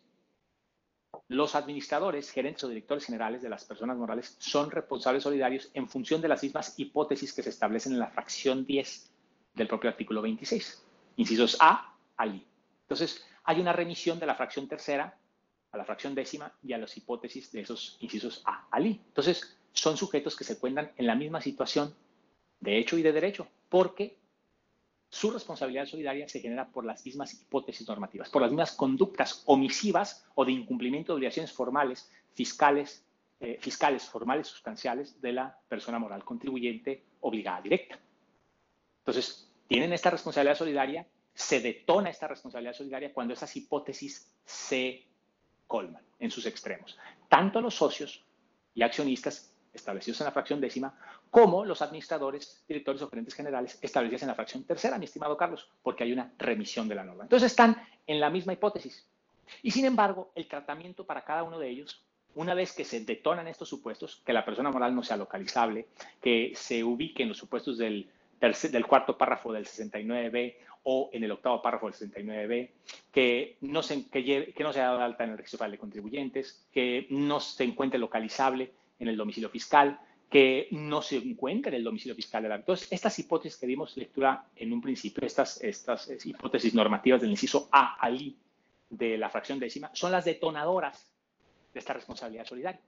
los administradores, gerentes o directores generales de las personas morales son responsables solidarios en función de las mismas hipótesis que se establecen en la fracción 10 del propio artículo 26. Incisos A al I. Entonces, hay una remisión de la fracción tercera a la fracción décima y a las hipótesis de esos incisos A al I. Entonces, son sujetos que se encuentran en la misma situación de hecho y de derecho, porque su responsabilidad solidaria se genera por las mismas hipótesis normativas, por las mismas conductas omisivas o de incumplimiento de obligaciones formales, fiscales, eh, fiscales, formales, sustanciales de la persona moral contribuyente obligada directa. Entonces, tienen esta responsabilidad solidaria, se detona esta responsabilidad solidaria cuando esas hipótesis se colman en sus extremos. Tanto los socios y accionistas establecidos en la fracción décima, como los administradores, directores o gerentes generales establecidos en la fracción tercera, mi estimado Carlos, porque hay una remisión de la norma. Entonces están en la misma hipótesis. Y sin embargo, el tratamiento para cada uno de ellos, una vez que se detonan estos supuestos, que la persona moral no sea localizable, que se ubique en los supuestos del, cuarto párrafo del 69B o en el octavo párrafo del 69B, que no se, que, que no sea alta en el registro de contribuyentes, que no se encuentre localizable, en el domicilio fiscal, que no se encuentra en el domicilio fiscal de la Entonces, estas hipótesis que dimos lectura en un principio, estas, estas hipótesis normativas del inciso A al I de la fracción décima, son las detonadoras de esta responsabilidad solidaria,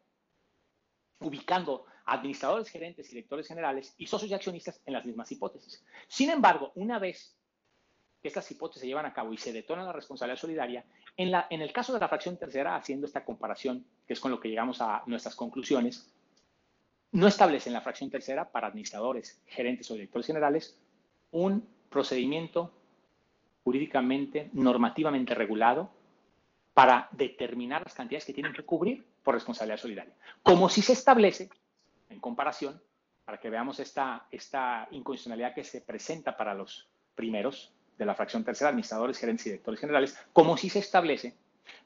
ubicando administradores, gerentes, directores generales y socios y accionistas en las mismas hipótesis. Sin embargo, una vez que estas hipótesis se llevan a cabo y se detona la responsabilidad solidaria, en, en el caso de la fracción tercera, haciendo esta comparación, que es con lo que llegamos a nuestras conclusiones, no establece en la fracción tercera para administradores, gerentes o directores generales un procedimiento jurídicamente, normativamente regulado para determinar las cantidades que tienen que cubrir por responsabilidad solidaria. Como si se establece, en comparación, para que veamos esta, esta incondicionalidad que se presenta para los primeros de la fracción tercera, administradores, gerentes y directores generales, como si se establece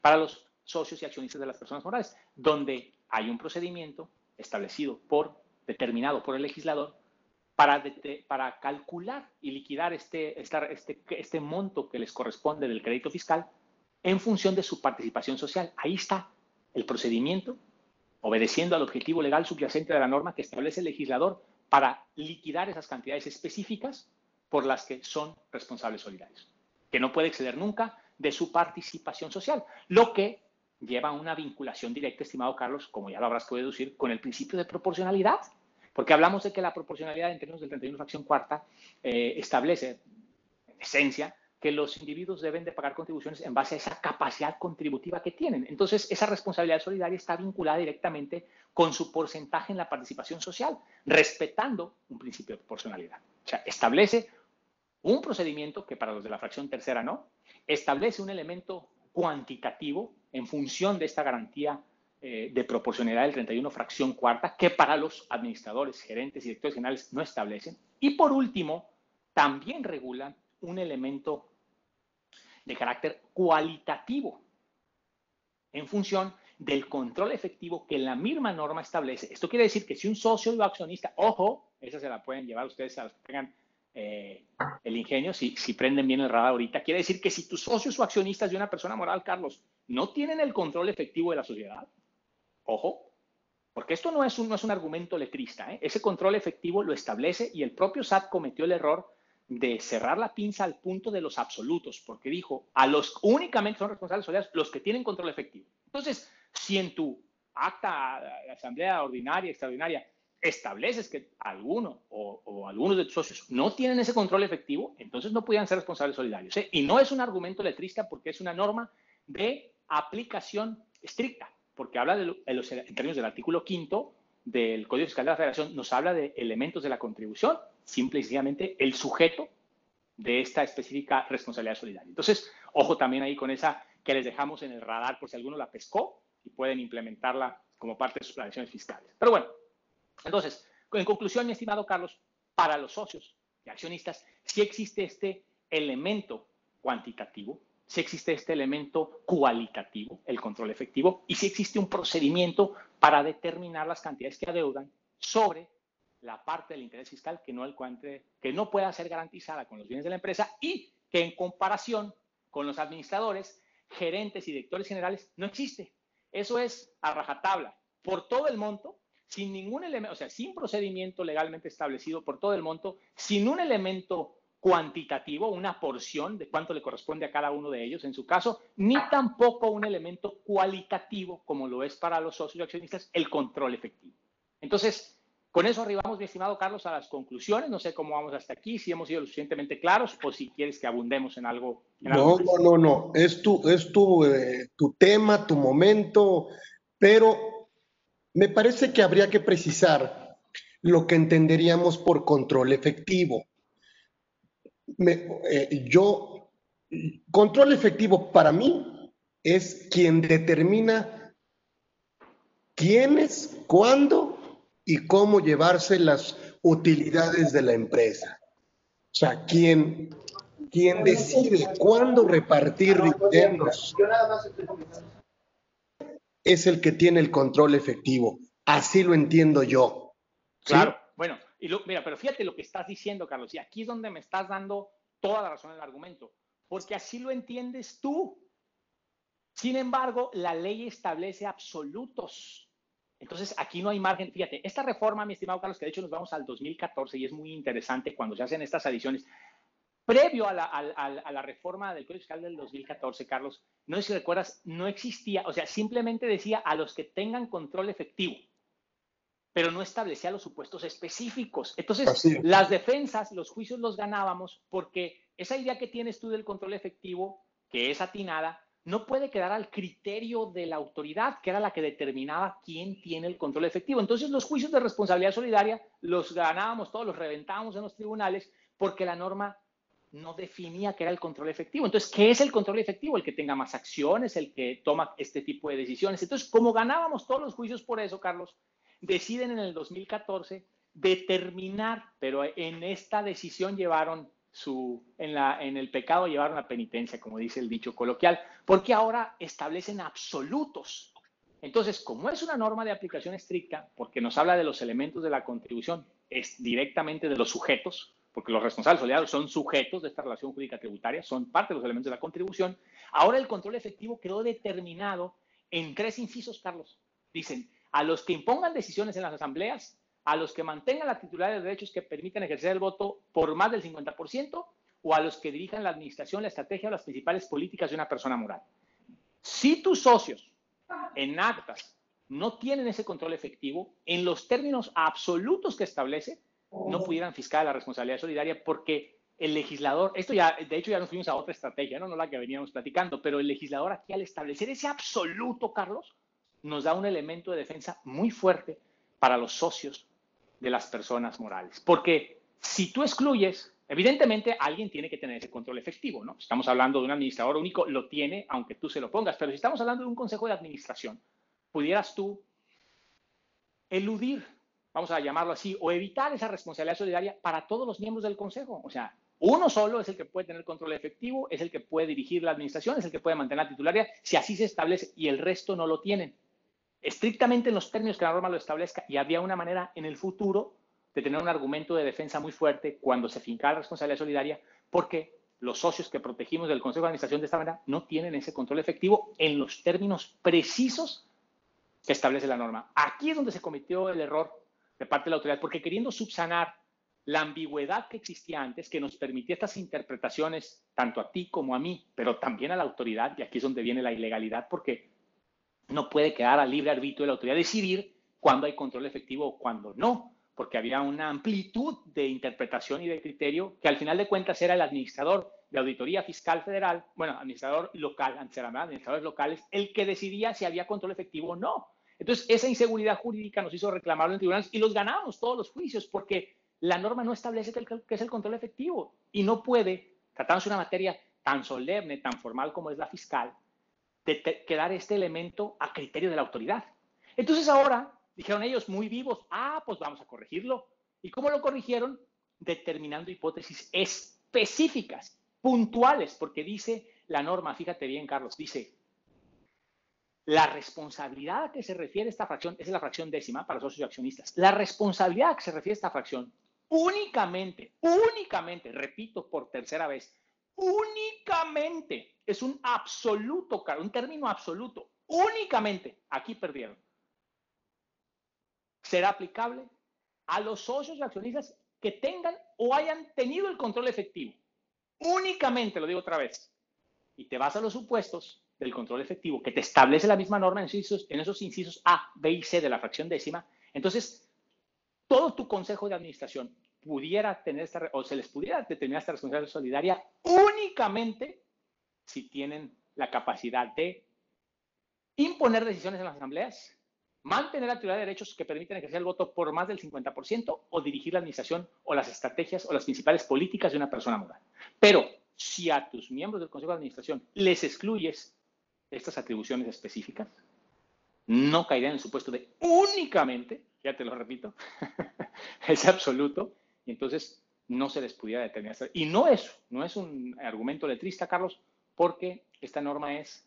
para los socios y accionistas de las personas morales, donde hay un procedimiento establecido por, determinado por el legislador, para, para calcular y liquidar este, este, este monto que les corresponde del crédito fiscal en función de su participación social. Ahí está el procedimiento, obedeciendo al objetivo legal subyacente de la norma que establece el legislador para liquidar esas cantidades específicas por las que son responsables solidarios, que no puede exceder nunca de su participación social, lo que lleva una vinculación directa, estimado Carlos, como ya lo habrás podido deducir, con el principio de proporcionalidad, porque hablamos de que la proporcionalidad en términos del 31 fracción cuarta eh, establece, en esencia, que los individuos deben de pagar contribuciones en base a esa capacidad contributiva que tienen. Entonces, esa responsabilidad solidaria está vinculada directamente con su porcentaje en la participación social, respetando un principio de proporcionalidad. O sea, establece un procedimiento que para los de la fracción tercera no, establece un elemento cuantitativo en función de esta garantía eh, de proporcionalidad del 31 fracción cuarta que para los administradores, gerentes y directores generales no establecen. Y por último, también regulan un elemento de carácter cualitativo en función del control efectivo que la misma norma establece. Esto quiere decir que si un socio o accionista, ojo, esa se la pueden llevar ustedes a los que tengan eh, el ingenio, si, si prenden bien el radar ahorita, quiere decir que si tus socios o accionistas de una persona moral, Carlos, no tienen el control efectivo de la sociedad, ojo, porque esto no es un, no es un argumento letrista, ¿eh? ese control efectivo lo establece y el propio SAT cometió el error de cerrar la pinza al punto de los absolutos, porque dijo, a los únicamente son responsables solidarios los que tienen control efectivo. Entonces, si en tu acta de asamblea ordinaria, extraordinaria, estableces que alguno o, algunos de tus socios no tienen ese control efectivo, entonces no podían ser responsables solidarios. ¿eh? Y no es un argumento letrista porque es una norma de aplicación estricta, porque habla en términos del artículo quinto del Código Fiscal de la Federación, nos habla de elementos de la contribución simple y sencillamente el sujeto de esta específica responsabilidad solidaria. Entonces, ojo también ahí con esa que les dejamos en el radar por si alguno la pescó y pueden implementarla como parte de sus planeaciones fiscales. Pero bueno, entonces, en conclusión, mi estimado Carlos, para los socios y accionistas, sí existe este elemento cuantitativo, sí existe este elemento cualitativo, el control efectivo, y sí existe un procedimiento para determinar las cantidades que adeudan sobre la parte del interés fiscal que no, encuentre, que no pueda ser garantizada con los bienes de la empresa y que en comparación con los administradores, gerentes y directores generales no existe. Eso es a rajatabla por todo el monto, sin ningún elemento, o sea, sin procedimiento legalmente establecido por todo el monto, sin un elemento cuantitativo, una porción de cuánto le corresponde a cada uno de ellos en su caso, ni tampoco un elemento cualitativo como lo es para los socios y accionistas, el control efectivo. Entonces, con eso arribamos, mi estimado Carlos, a las conclusiones. No sé cómo vamos hasta aquí, si hemos sido lo suficientemente claros o si quieres que abundemos en algo. no, no, no, no. Es, tu, es tu, eh, tu tema, tu momento, pero me parece que habría que precisar lo que entenderíamos por control efectivo. Eh, yo, control efectivo para mí es quien determina quiénes, cuándo y cómo llevarse las utilidades de la empresa. O sea, quien, quien decide cuándo repartir dividendos es el que tiene el control efectivo. Así lo entiendo yo. Claro, bueno, mira, pero fíjate lo que estás diciendo, Carlos, y aquí es donde me estás dando toda la razón en el argumento, porque así lo entiendes tú. Sin embargo, la ley establece absolutos. Entonces, aquí no hay margen. Fíjate, esta reforma, mi estimado Carlos, que de hecho nos vamos al 2014 y es muy interesante cuando se hacen estas adiciones. Previo a la, reforma del Código Fiscal del 2014, Carlos, no sé si recuerdas, no existía, o sea, simplemente decía a los que tengan control efectivo. Pero no establecía los supuestos específicos. Entonces, las defensas, los juicios los ganábamos porque esa idea que tienes tú del control efectivo, que es atinada, no puede quedar al criterio de la autoridad, que era la que determinaba quién tiene el control efectivo. Entonces, los juicios de responsabilidad solidaria los ganábamos todos, los reventábamos en los tribunales, porque la norma no definía qué era el control efectivo. Entonces, ¿qué es el control efectivo? El que tenga más acciones, el que toma este tipo de decisiones. Entonces, como ganábamos todos los juicios por eso, Carlos, deciden en el 2014 determinar, pero en esta decisión llevaron su, en, la, en el pecado llevaron la penitencia, como dice el dicho coloquial, porque ahora establecen absolutos. Entonces, como es una norma de aplicación estricta, porque nos habla de los elementos de la contribución, es directamente de los sujetos, porque los responsables solidarios son sujetos de esta relación jurídica tributaria, son parte de los elementos de la contribución. Ahora el control efectivo quedó determinado en tres incisos, Carlos. Dicen, a los que impongan decisiones en las asambleas, a los que mantengan la titularidad de derechos que permitan ejercer el voto por más del 50% o a los que dirijan la administración, la estrategia o las principales políticas de una persona moral. Si tus socios en actas no tienen ese control efectivo, en los términos absolutos que establece, no pudieran fiscar la responsabilidad solidaria porque el legislador, esto ya, de hecho ya nos fuimos a otra estrategia, ¿no? no la que veníamos platicando, pero el legislador aquí al establecer ese absoluto, Carlos, nos da un elemento de defensa muy fuerte para los socios de las personas morales. Porque si tú excluyes, evidentemente alguien tiene que tener ese control efectivo, ¿no? Estamos hablando de un administrador único, lo tiene aunque tú se lo pongas, pero si estamos hablando de un consejo de administración, pudieras tú eludir vamos a llamarlo así, o evitar esa responsabilidad solidaria para todos los miembros del Consejo. O sea, uno solo es el que puede tener control efectivo, es el que puede dirigir la administración, es el que puede mantener la titularidad, si así se establece, y el resto no lo tienen. Estrictamente en los términos que la norma lo establezca, y había una manera en el futuro de tener un argumento de defensa muy fuerte cuando se finca la responsabilidad solidaria, porque los socios que protegimos del Consejo de Administración de esta manera no tienen ese control efectivo en los términos precisos que establece la norma. Aquí es donde se cometió el error de parte de la autoridad, porque queriendo subsanar la ambigüedad que existía antes, que nos permitía estas interpretaciones tanto a ti como a mí, pero también a la autoridad, y aquí es donde viene la ilegalidad, porque no puede quedar a libre arbitrio de la autoridad decidir cuándo hay control efectivo o cuándo no, porque había una amplitud de interpretación y de criterio que al final de cuentas era el administrador de auditoría fiscal federal, bueno, administrador local, antes era administradores locales, el que decidía si había control efectivo o no. Entonces, esa inseguridad jurídica nos hizo reclamarlo en tribunales y los ganamos todos los juicios porque la norma no establece que es el control efectivo y no puede, tratándose una materia tan solemne, tan formal como es la fiscal, de quedar este elemento a criterio de la autoridad. Entonces ahora dijeron ellos muy vivos, ah, pues vamos a corregirlo. ¿Y cómo lo corrigieron? Determinando hipótesis específicas, puntuales, porque dice la norma, fíjate bien, Carlos, dice, la responsabilidad a que se refiere esta fracción, es la fracción décima para socios y accionistas, la responsabilidad a que se refiere esta fracción únicamente, únicamente, repito por tercera vez, únicamente, es un absoluto, un término absoluto, únicamente, aquí perdieron, será aplicable a los socios y accionistas que tengan o hayan tenido el control efectivo. Únicamente, lo digo otra vez. Y te vas a los supuestos del control efectivo que te establece la misma norma en esos, incisos, A, B y C de la fracción décima, entonces todo tu consejo de administración pudiera tener esta, o se les pudiera determinar esta responsabilidad solidaria únicamente si tienen la capacidad de imponer decisiones en las asambleas, mantener la actividad de derechos que permiten ejercer el voto por más del 50% o dirigir la administración o las estrategias o las principales políticas de una persona moral. Pero si a tus miembros del Consejo de Administración les excluyes estas atribuciones específicas, no caerían en el supuesto de únicamente, ya te lo repito, <laughs> es absoluto, y entonces no se les pudiera determinar. Y no es, no es un argumento letrista, Carlos, porque esta norma es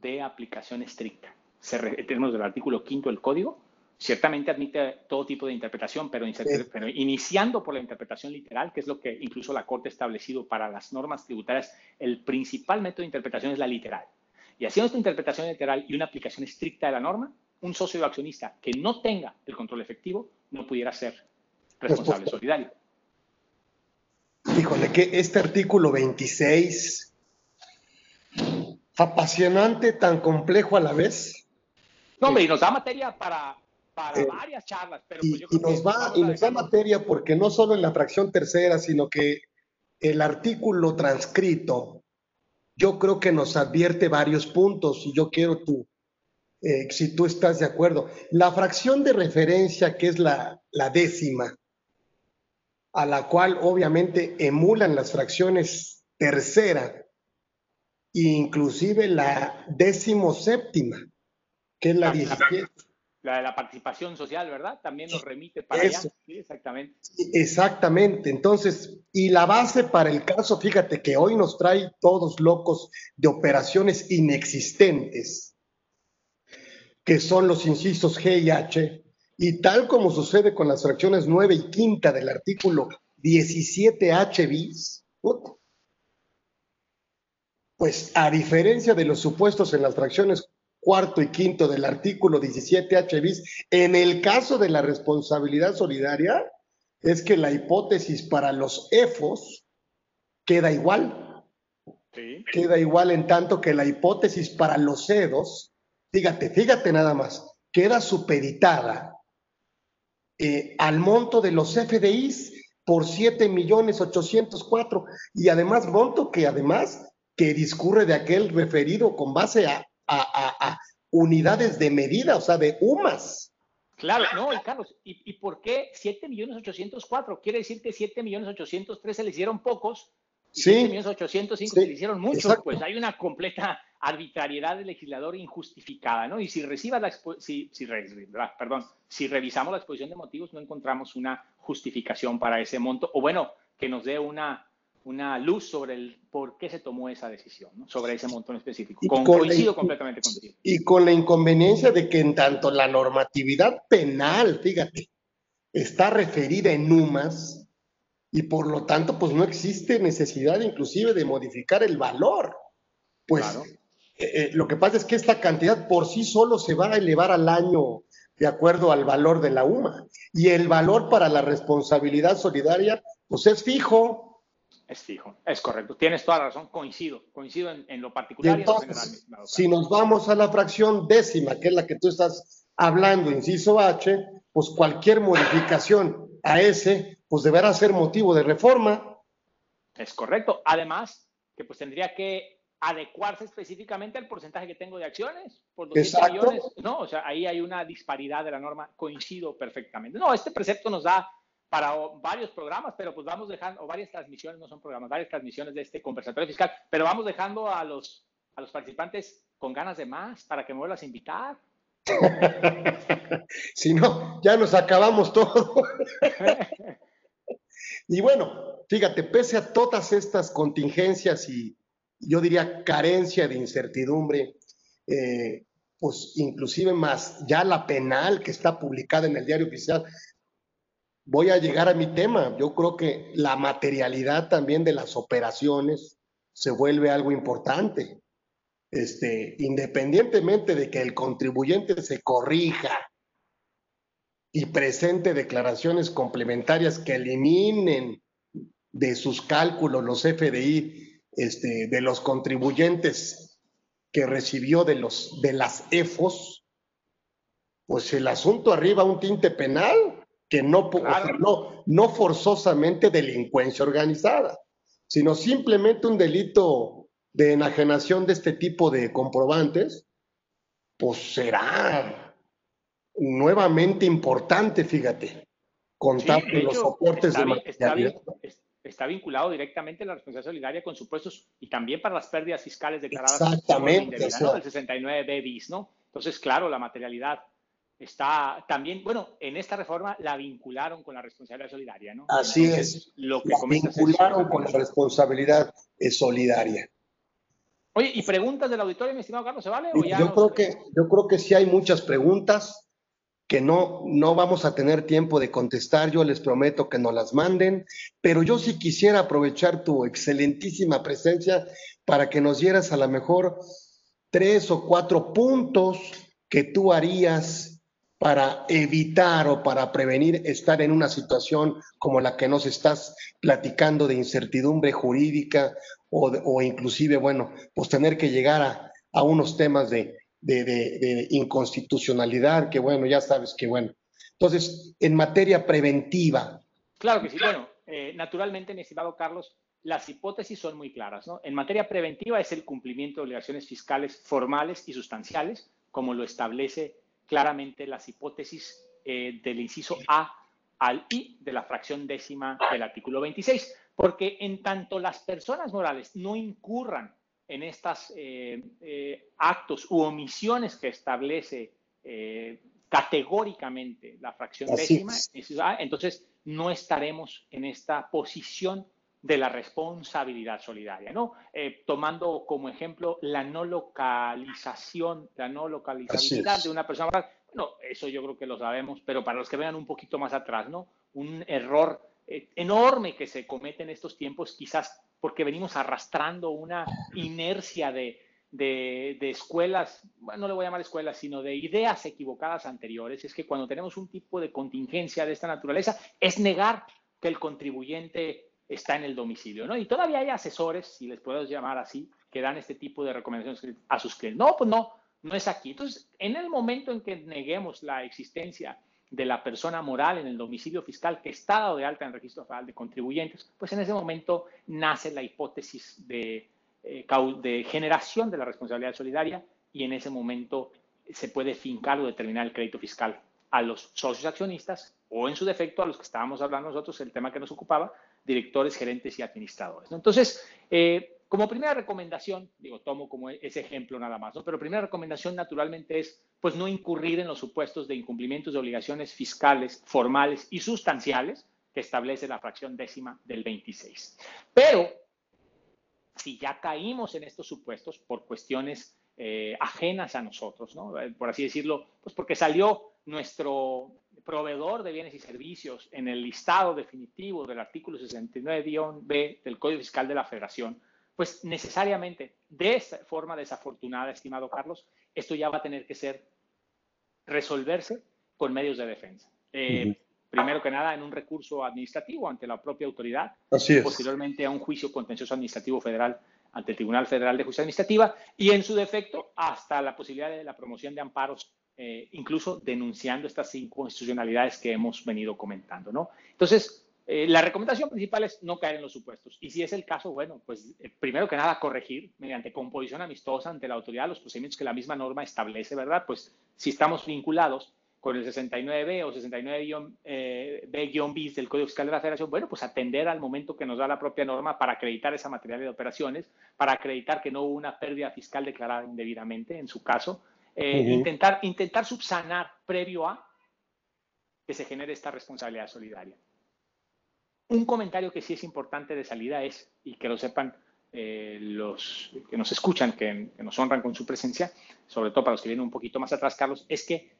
de aplicación estricta. Se en términos del artículo quinto del código, ciertamente admite todo tipo de interpretación, pero, pero, iniciando por la interpretación literal, que es lo que incluso la Corte ha establecido para las normas tributarias, el principal método de interpretación es la literal. Y haciendo esta interpretación literal y una aplicación estricta de la norma, un socio accionista que no tenga el control efectivo no pudiera ser responsable solidario. Híjole, que este artículo 26, apasionante, tan complejo a la vez. No, hombre, y nos da materia para, para eh, varias charlas. Pero y, pues nos va, y nos da materia porque no solo en la fracción tercera, sino que el artículo transcrito, yo creo que nos advierte varios puntos y yo quiero tú, eh, si tú estás de acuerdo. La fracción de referencia, que es la, la décima, a la cual obviamente emulan las fracciones tercera e inclusive la décimo séptima, que es la 17. La de la participación social, ¿verdad? También nos remite para allá. Sí, exactamente. exactamente. Entonces, y la base para el caso, fíjate que hoy nos trae todos locos de operaciones inexistentes, que son los incisos G y H, y tal como sucede con las fracciones 9 y quinta del artículo 17H bis, pues a diferencia de los supuestos en las fracciones cuarto y quinto del artículo 17H bis, en el caso de la responsabilidad solidaria, es que la hipótesis para los EFOS queda igual. Queda igual en tanto que la hipótesis para los EDOS, fíjate, fíjate nada más, queda supeditada eh, al monto de los FDIs por 7 millones 804 y además monto que además que discurre de aquel referido con base a, a, unidades de medida, o sea, de UMAS. Claro, no, y Carlos, ¿y, por qué 7 millones 804? Quiere decir que 7 millones 803 se le hicieron pocos, y sí, 7 millones 805 se le hicieron muchos, pues hay una completa arbitrariedad del legislador injustificada, ¿no? Y si reciba la si, si, perdón, si revisamos la exposición de motivos no encontramos una justificación para ese monto, o bueno, que nos dé una, una luz sobre el por qué se tomó esa decisión, ¿no? sobre ese monto en específico. Con, coincido completamente contigo. Y con la inconveniencia de que en tanto la normatividad penal, fíjate, está referida en NUMAS, y por lo tanto, pues no existe necesidad inclusive de modificar el valor. Pues eh, eh, lo que pasa es que esta cantidad por sí solo se va a elevar al año de acuerdo al valor de la UMA. Y el valor para la responsabilidad solidaria, pues es fijo. Es fijo, es correcto. Tienes toda la razón, coincido, coincido en, lo particular y, en lo general. Si nos vamos a la fracción décima, que es la que tú estás hablando, inciso H, pues cualquier modificación a ese, pues deberá ser motivo de reforma. Es correcto. Además, que pues tendría que adecuarse específicamente al porcentaje que tengo de acciones por 200 millones. No, o sea, ahí hay una disparidad de la norma, coincido perfectamente. No, este precepto nos da para varios programas, pero pues vamos dejando, o varias transmisiones, no son programas, varias transmisiones de este conversatorio fiscal, pero vamos dejando a los, a los participantes con ganas de más para que me vuelvas a invitar. <laughs> si no, ya nos acabamos todo. <laughs> y bueno, fíjate, pese a todas estas contingencias y, yo diría, carencia de incertidumbre, eh, pues inclusive más ya la penal que está publicada en el diario oficial. Voy a llegar a mi tema. Yo creo que la materialidad también de las operaciones se vuelve algo importante. Este, independientemente de que el contribuyente se corrija y presente declaraciones complementarias que eliminen de sus cálculos los FDI este, de los contribuyentes que recibió de, los, de las EFOS, pues el asunto arriba un tinte penal que no, no, no forzosamente delincuencia organizada, sino simplemente un delito de enajenación de este tipo de comprobantes, pues será nuevamente importante, fíjate, contar los soportes de materialidad está vinculado directamente la responsabilidad solidaria con supuestos y también para las pérdidas fiscales declaradas Exactamente, el 69 bis, ¿no? Entonces, claro, la materialidad está también, bueno, en esta reforma la vincularon con la responsabilidad solidaria, ¿no? Así es. Lo que la vincularon con la responsabilidad solidaria. Oye, ¿y preguntas del auditorio, mi estimado Carlos, se vale? yo, creo que, yo creo que sí hay muchas preguntas que no, no vamos a tener tiempo de contestar, yo les prometo que no las manden, pero yo sí quisiera aprovechar tu excelentísima presencia para que nos dieras a lo mejor tres o cuatro puntos que tú harías para evitar o para prevenir estar en una situación como la que nos estás platicando de incertidumbre jurídica o, o inclusive, bueno, pues tener que llegar a, a unos temas de de, inconstitucionalidad, que bueno, ya sabes que bueno. Entonces, en materia preventiva. Claro que sí. Bueno, eh, naturalmente, mi estimado Carlos, las hipótesis son muy claras. ¿no? En materia preventiva es el cumplimiento de obligaciones fiscales formales y sustanciales, como lo establece claramente las hipótesis eh, del inciso A al I de la fracción décima del artículo 26, porque en tanto las personas morales no incurran en estos eh, eh, actos u omisiones que establece categóricamente la fracción décima, entonces no estaremos en esta posición de la responsabilidad solidaria, ¿no? Eh, tomando como ejemplo la no localización, la no localizabilidad de una persona. Bueno, eso yo creo que lo sabemos, pero para los que vean un poquito más atrás, ¿no? Un error eh, enorme que se comete en estos tiempos, quizás porque venimos arrastrando una inercia de, de, de, escuelas, no le voy a llamar escuelas, sino de ideas equivocadas anteriores, es que cuando tenemos un tipo de contingencia de esta naturaleza, es negar que el contribuyente está en el domicilio, ¿no? Y todavía hay asesores, si les puedo llamar así, que dan este tipo de recomendaciones a sus clientes. No, pues no, no es aquí. Entonces, en el momento en que neguemos la existencia de la persona moral en el domicilio fiscal que está dado de alta en el registro federal de contribuyentes, pues en ese momento nace la hipótesis de, eh, de generación de la responsabilidad solidaria y en ese momento se puede fincar o determinar el crédito fiscal a los socios accionistas o en su defecto a los que estábamos hablando nosotros, el tema que nos ocupaba, directores, gerentes y administradores. Entonces, eh, como primera recomendación, digo, tomo como ese ejemplo nada más, ¿no? pero primera recomendación naturalmente es, pues, no incurrir en los supuestos de incumplimientos de obligaciones fiscales, formales y sustanciales que establece la fracción décima del 26. Pero, si ya caímos en estos supuestos por cuestiones eh, ajenas a nosotros, ¿no? Eh, por así decirlo, pues porque salió nuestro proveedor de bienes y servicios en el listado definitivo del artículo 69-B del Código Fiscal de la Federación, pues necesariamente de esta forma desafortunada, estimado Carlos, esto ya va a tener que ser resolverse con medios de defensa. Eh, primero que nada, en un recurso administrativo ante la propia autoridad, Así posteriormente a un juicio contencioso administrativo federal ante el Tribunal Federal de Justicia Administrativa y en su defecto hasta la posibilidad de la promoción de amparos eh, incluso denunciando estas inconstitucionalidades que hemos venido comentando, ¿no? Entonces, eh, la recomendación principal es no caer en los supuestos. Y si es el caso, bueno, pues eh, primero que nada corregir mediante composición amistosa ante la autoridad los procedimientos que la misma norma establece, ¿verdad? Pues si estamos vinculados con el 69B o 69B-bis del Código Fiscal de la Federación, bueno, pues atender al momento que nos da la propia norma para acreditar esa materia de operaciones, para acreditar que no hubo una pérdida fiscal declarada indebidamente en su caso, eh, intentar, intentar subsanar previo a que se genere esta responsabilidad solidaria. Un comentario que sí es importante de salida es, y que lo sepan eh, los que nos escuchan, que, nos honran con su presencia, sobre todo para los que vienen un poquito más atrás, Carlos, es que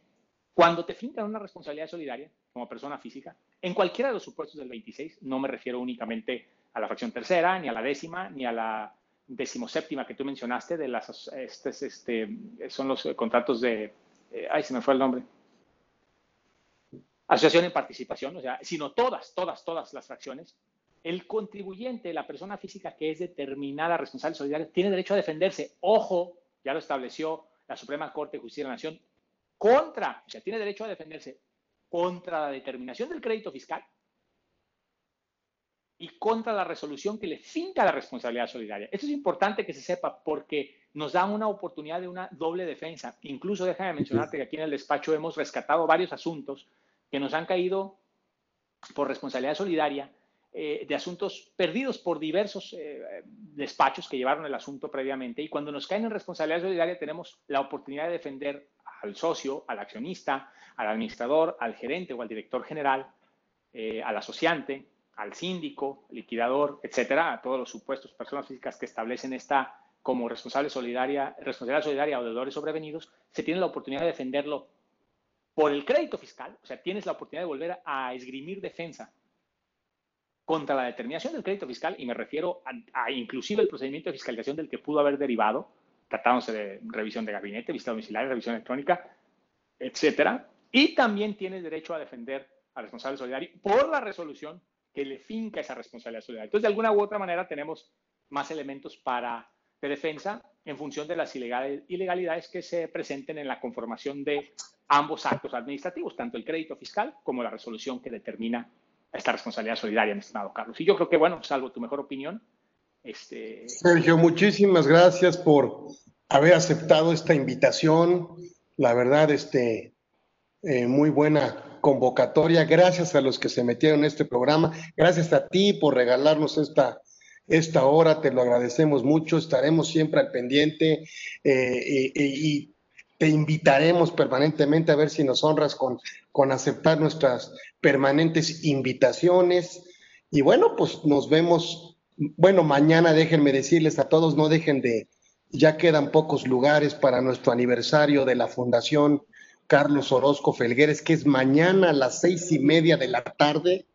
cuando te fincan una responsabilidad solidaria como persona física, en cualquiera de los supuestos del 26, no me refiero únicamente a la fracción tercera, ni a la décima, ni a la decimoséptima que tú mencionaste, de las, este, este, son los contratos de, eh, ay, se me fue el nombre, asociación en participación, o sea, sino todas, todas, todas las fracciones, el contribuyente, la persona física que es determinada responsable solidaria, tiene derecho a defenderse. Ojo, ya lo estableció la Suprema Corte de Justicia de la Nación, contra, o sea, tiene derecho a defenderse contra la determinación del crédito fiscal y contra la resolución que le finca la responsabilidad solidaria. Esto es importante que se sepa porque nos da una oportunidad de una doble defensa. Incluso déjame mencionarte que aquí en el despacho hemos rescatado varios asuntos que nos han caído por responsabilidad solidaria, eh, de asuntos perdidos por diversos eh, despachos que llevaron el asunto previamente. Y cuando nos caen en responsabilidad solidaria tenemos la oportunidad de defender al socio, al accionista, al administrador, al gerente o al director general, eh, al asociante, al síndico, liquidador, etcétera, a todos los supuestos personas físicas que establecen esta como responsable solidaria, responsabilidad solidaria o deudores sobrevenidos, se tiene la oportunidad de defenderlo por el crédito fiscal, o sea, tienes la oportunidad de volver a esgrimir defensa contra la determinación del crédito fiscal, y me refiero a, inclusive el procedimiento de fiscalización del que pudo haber derivado, tratándose de revisión de gabinete, vista domiciliaria, revisión electrónica, etcétera, y también tienes derecho a defender al responsable solidario por la resolución que le finca esa responsabilidad solidaria. Entonces, de alguna u otra manera, tenemos más elementos para, de defensa en función de las ilegalidades que se presenten en la conformación de ambos actos administrativos, tanto el crédito fiscal como la resolución que determina esta responsabilidad solidaria, mi estimado Carlos. Y yo creo que, bueno, salvo tu mejor opinión. Este... Sergio, muchísimas gracias por haber aceptado esta invitación. La verdad, este, eh, muy buena convocatoria. Gracias a los que se metieron en este programa. Gracias a ti por regalarnos esta, esta hora. Te lo agradecemos mucho. Estaremos siempre al pendiente eh, y te invitaremos permanentemente a ver si nos honras con, con aceptar nuestras permanentes invitaciones. Y bueno, pues nos vemos. Bueno, mañana déjenme decirles a todos, no dejen de, ya quedan pocos lugares para nuestro aniversario de la Fundación Carlos Orozco Felgueres, que es mañana a las seis y media de la tarde.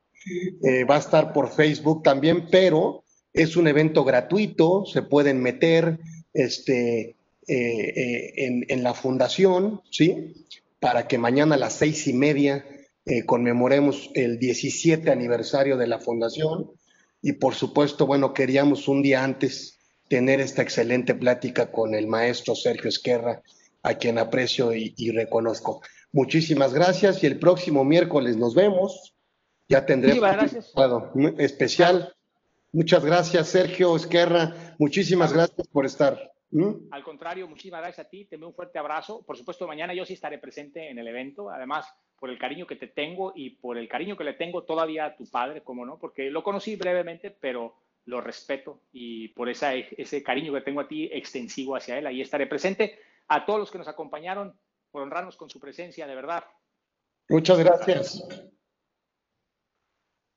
Eh, va a estar por Facebook también, pero es un evento gratuito, se pueden meter este, eh, eh, en, en, la fundación, ¿sí? Para que mañana a las seis y media conmemoremos el 17 aniversario de la fundación. Y por supuesto, bueno, queríamos un día antes tener esta excelente plática con el maestro Sergio Esquerra, a quien aprecio y, reconozco. Muchísimas gracias y el próximo miércoles nos vemos. Ya tendremos un especial. Muchas gracias, Sergio Esquerra. Muchísimas gracias por estar. ¿Mm? Al contrario, muchísimas gracias a ti. Te doy un fuerte abrazo. Por supuesto, mañana yo sí estaré presente en el evento. Además, por el cariño que te tengo y por el cariño que le tengo todavía a tu padre, como no, porque lo conocí brevemente, pero lo respeto y por esa, ese cariño que tengo a ti extensivo hacia él, ahí estaré presente a todos los que nos acompañaron por honrarnos con su presencia, de verdad. Muchas gracias.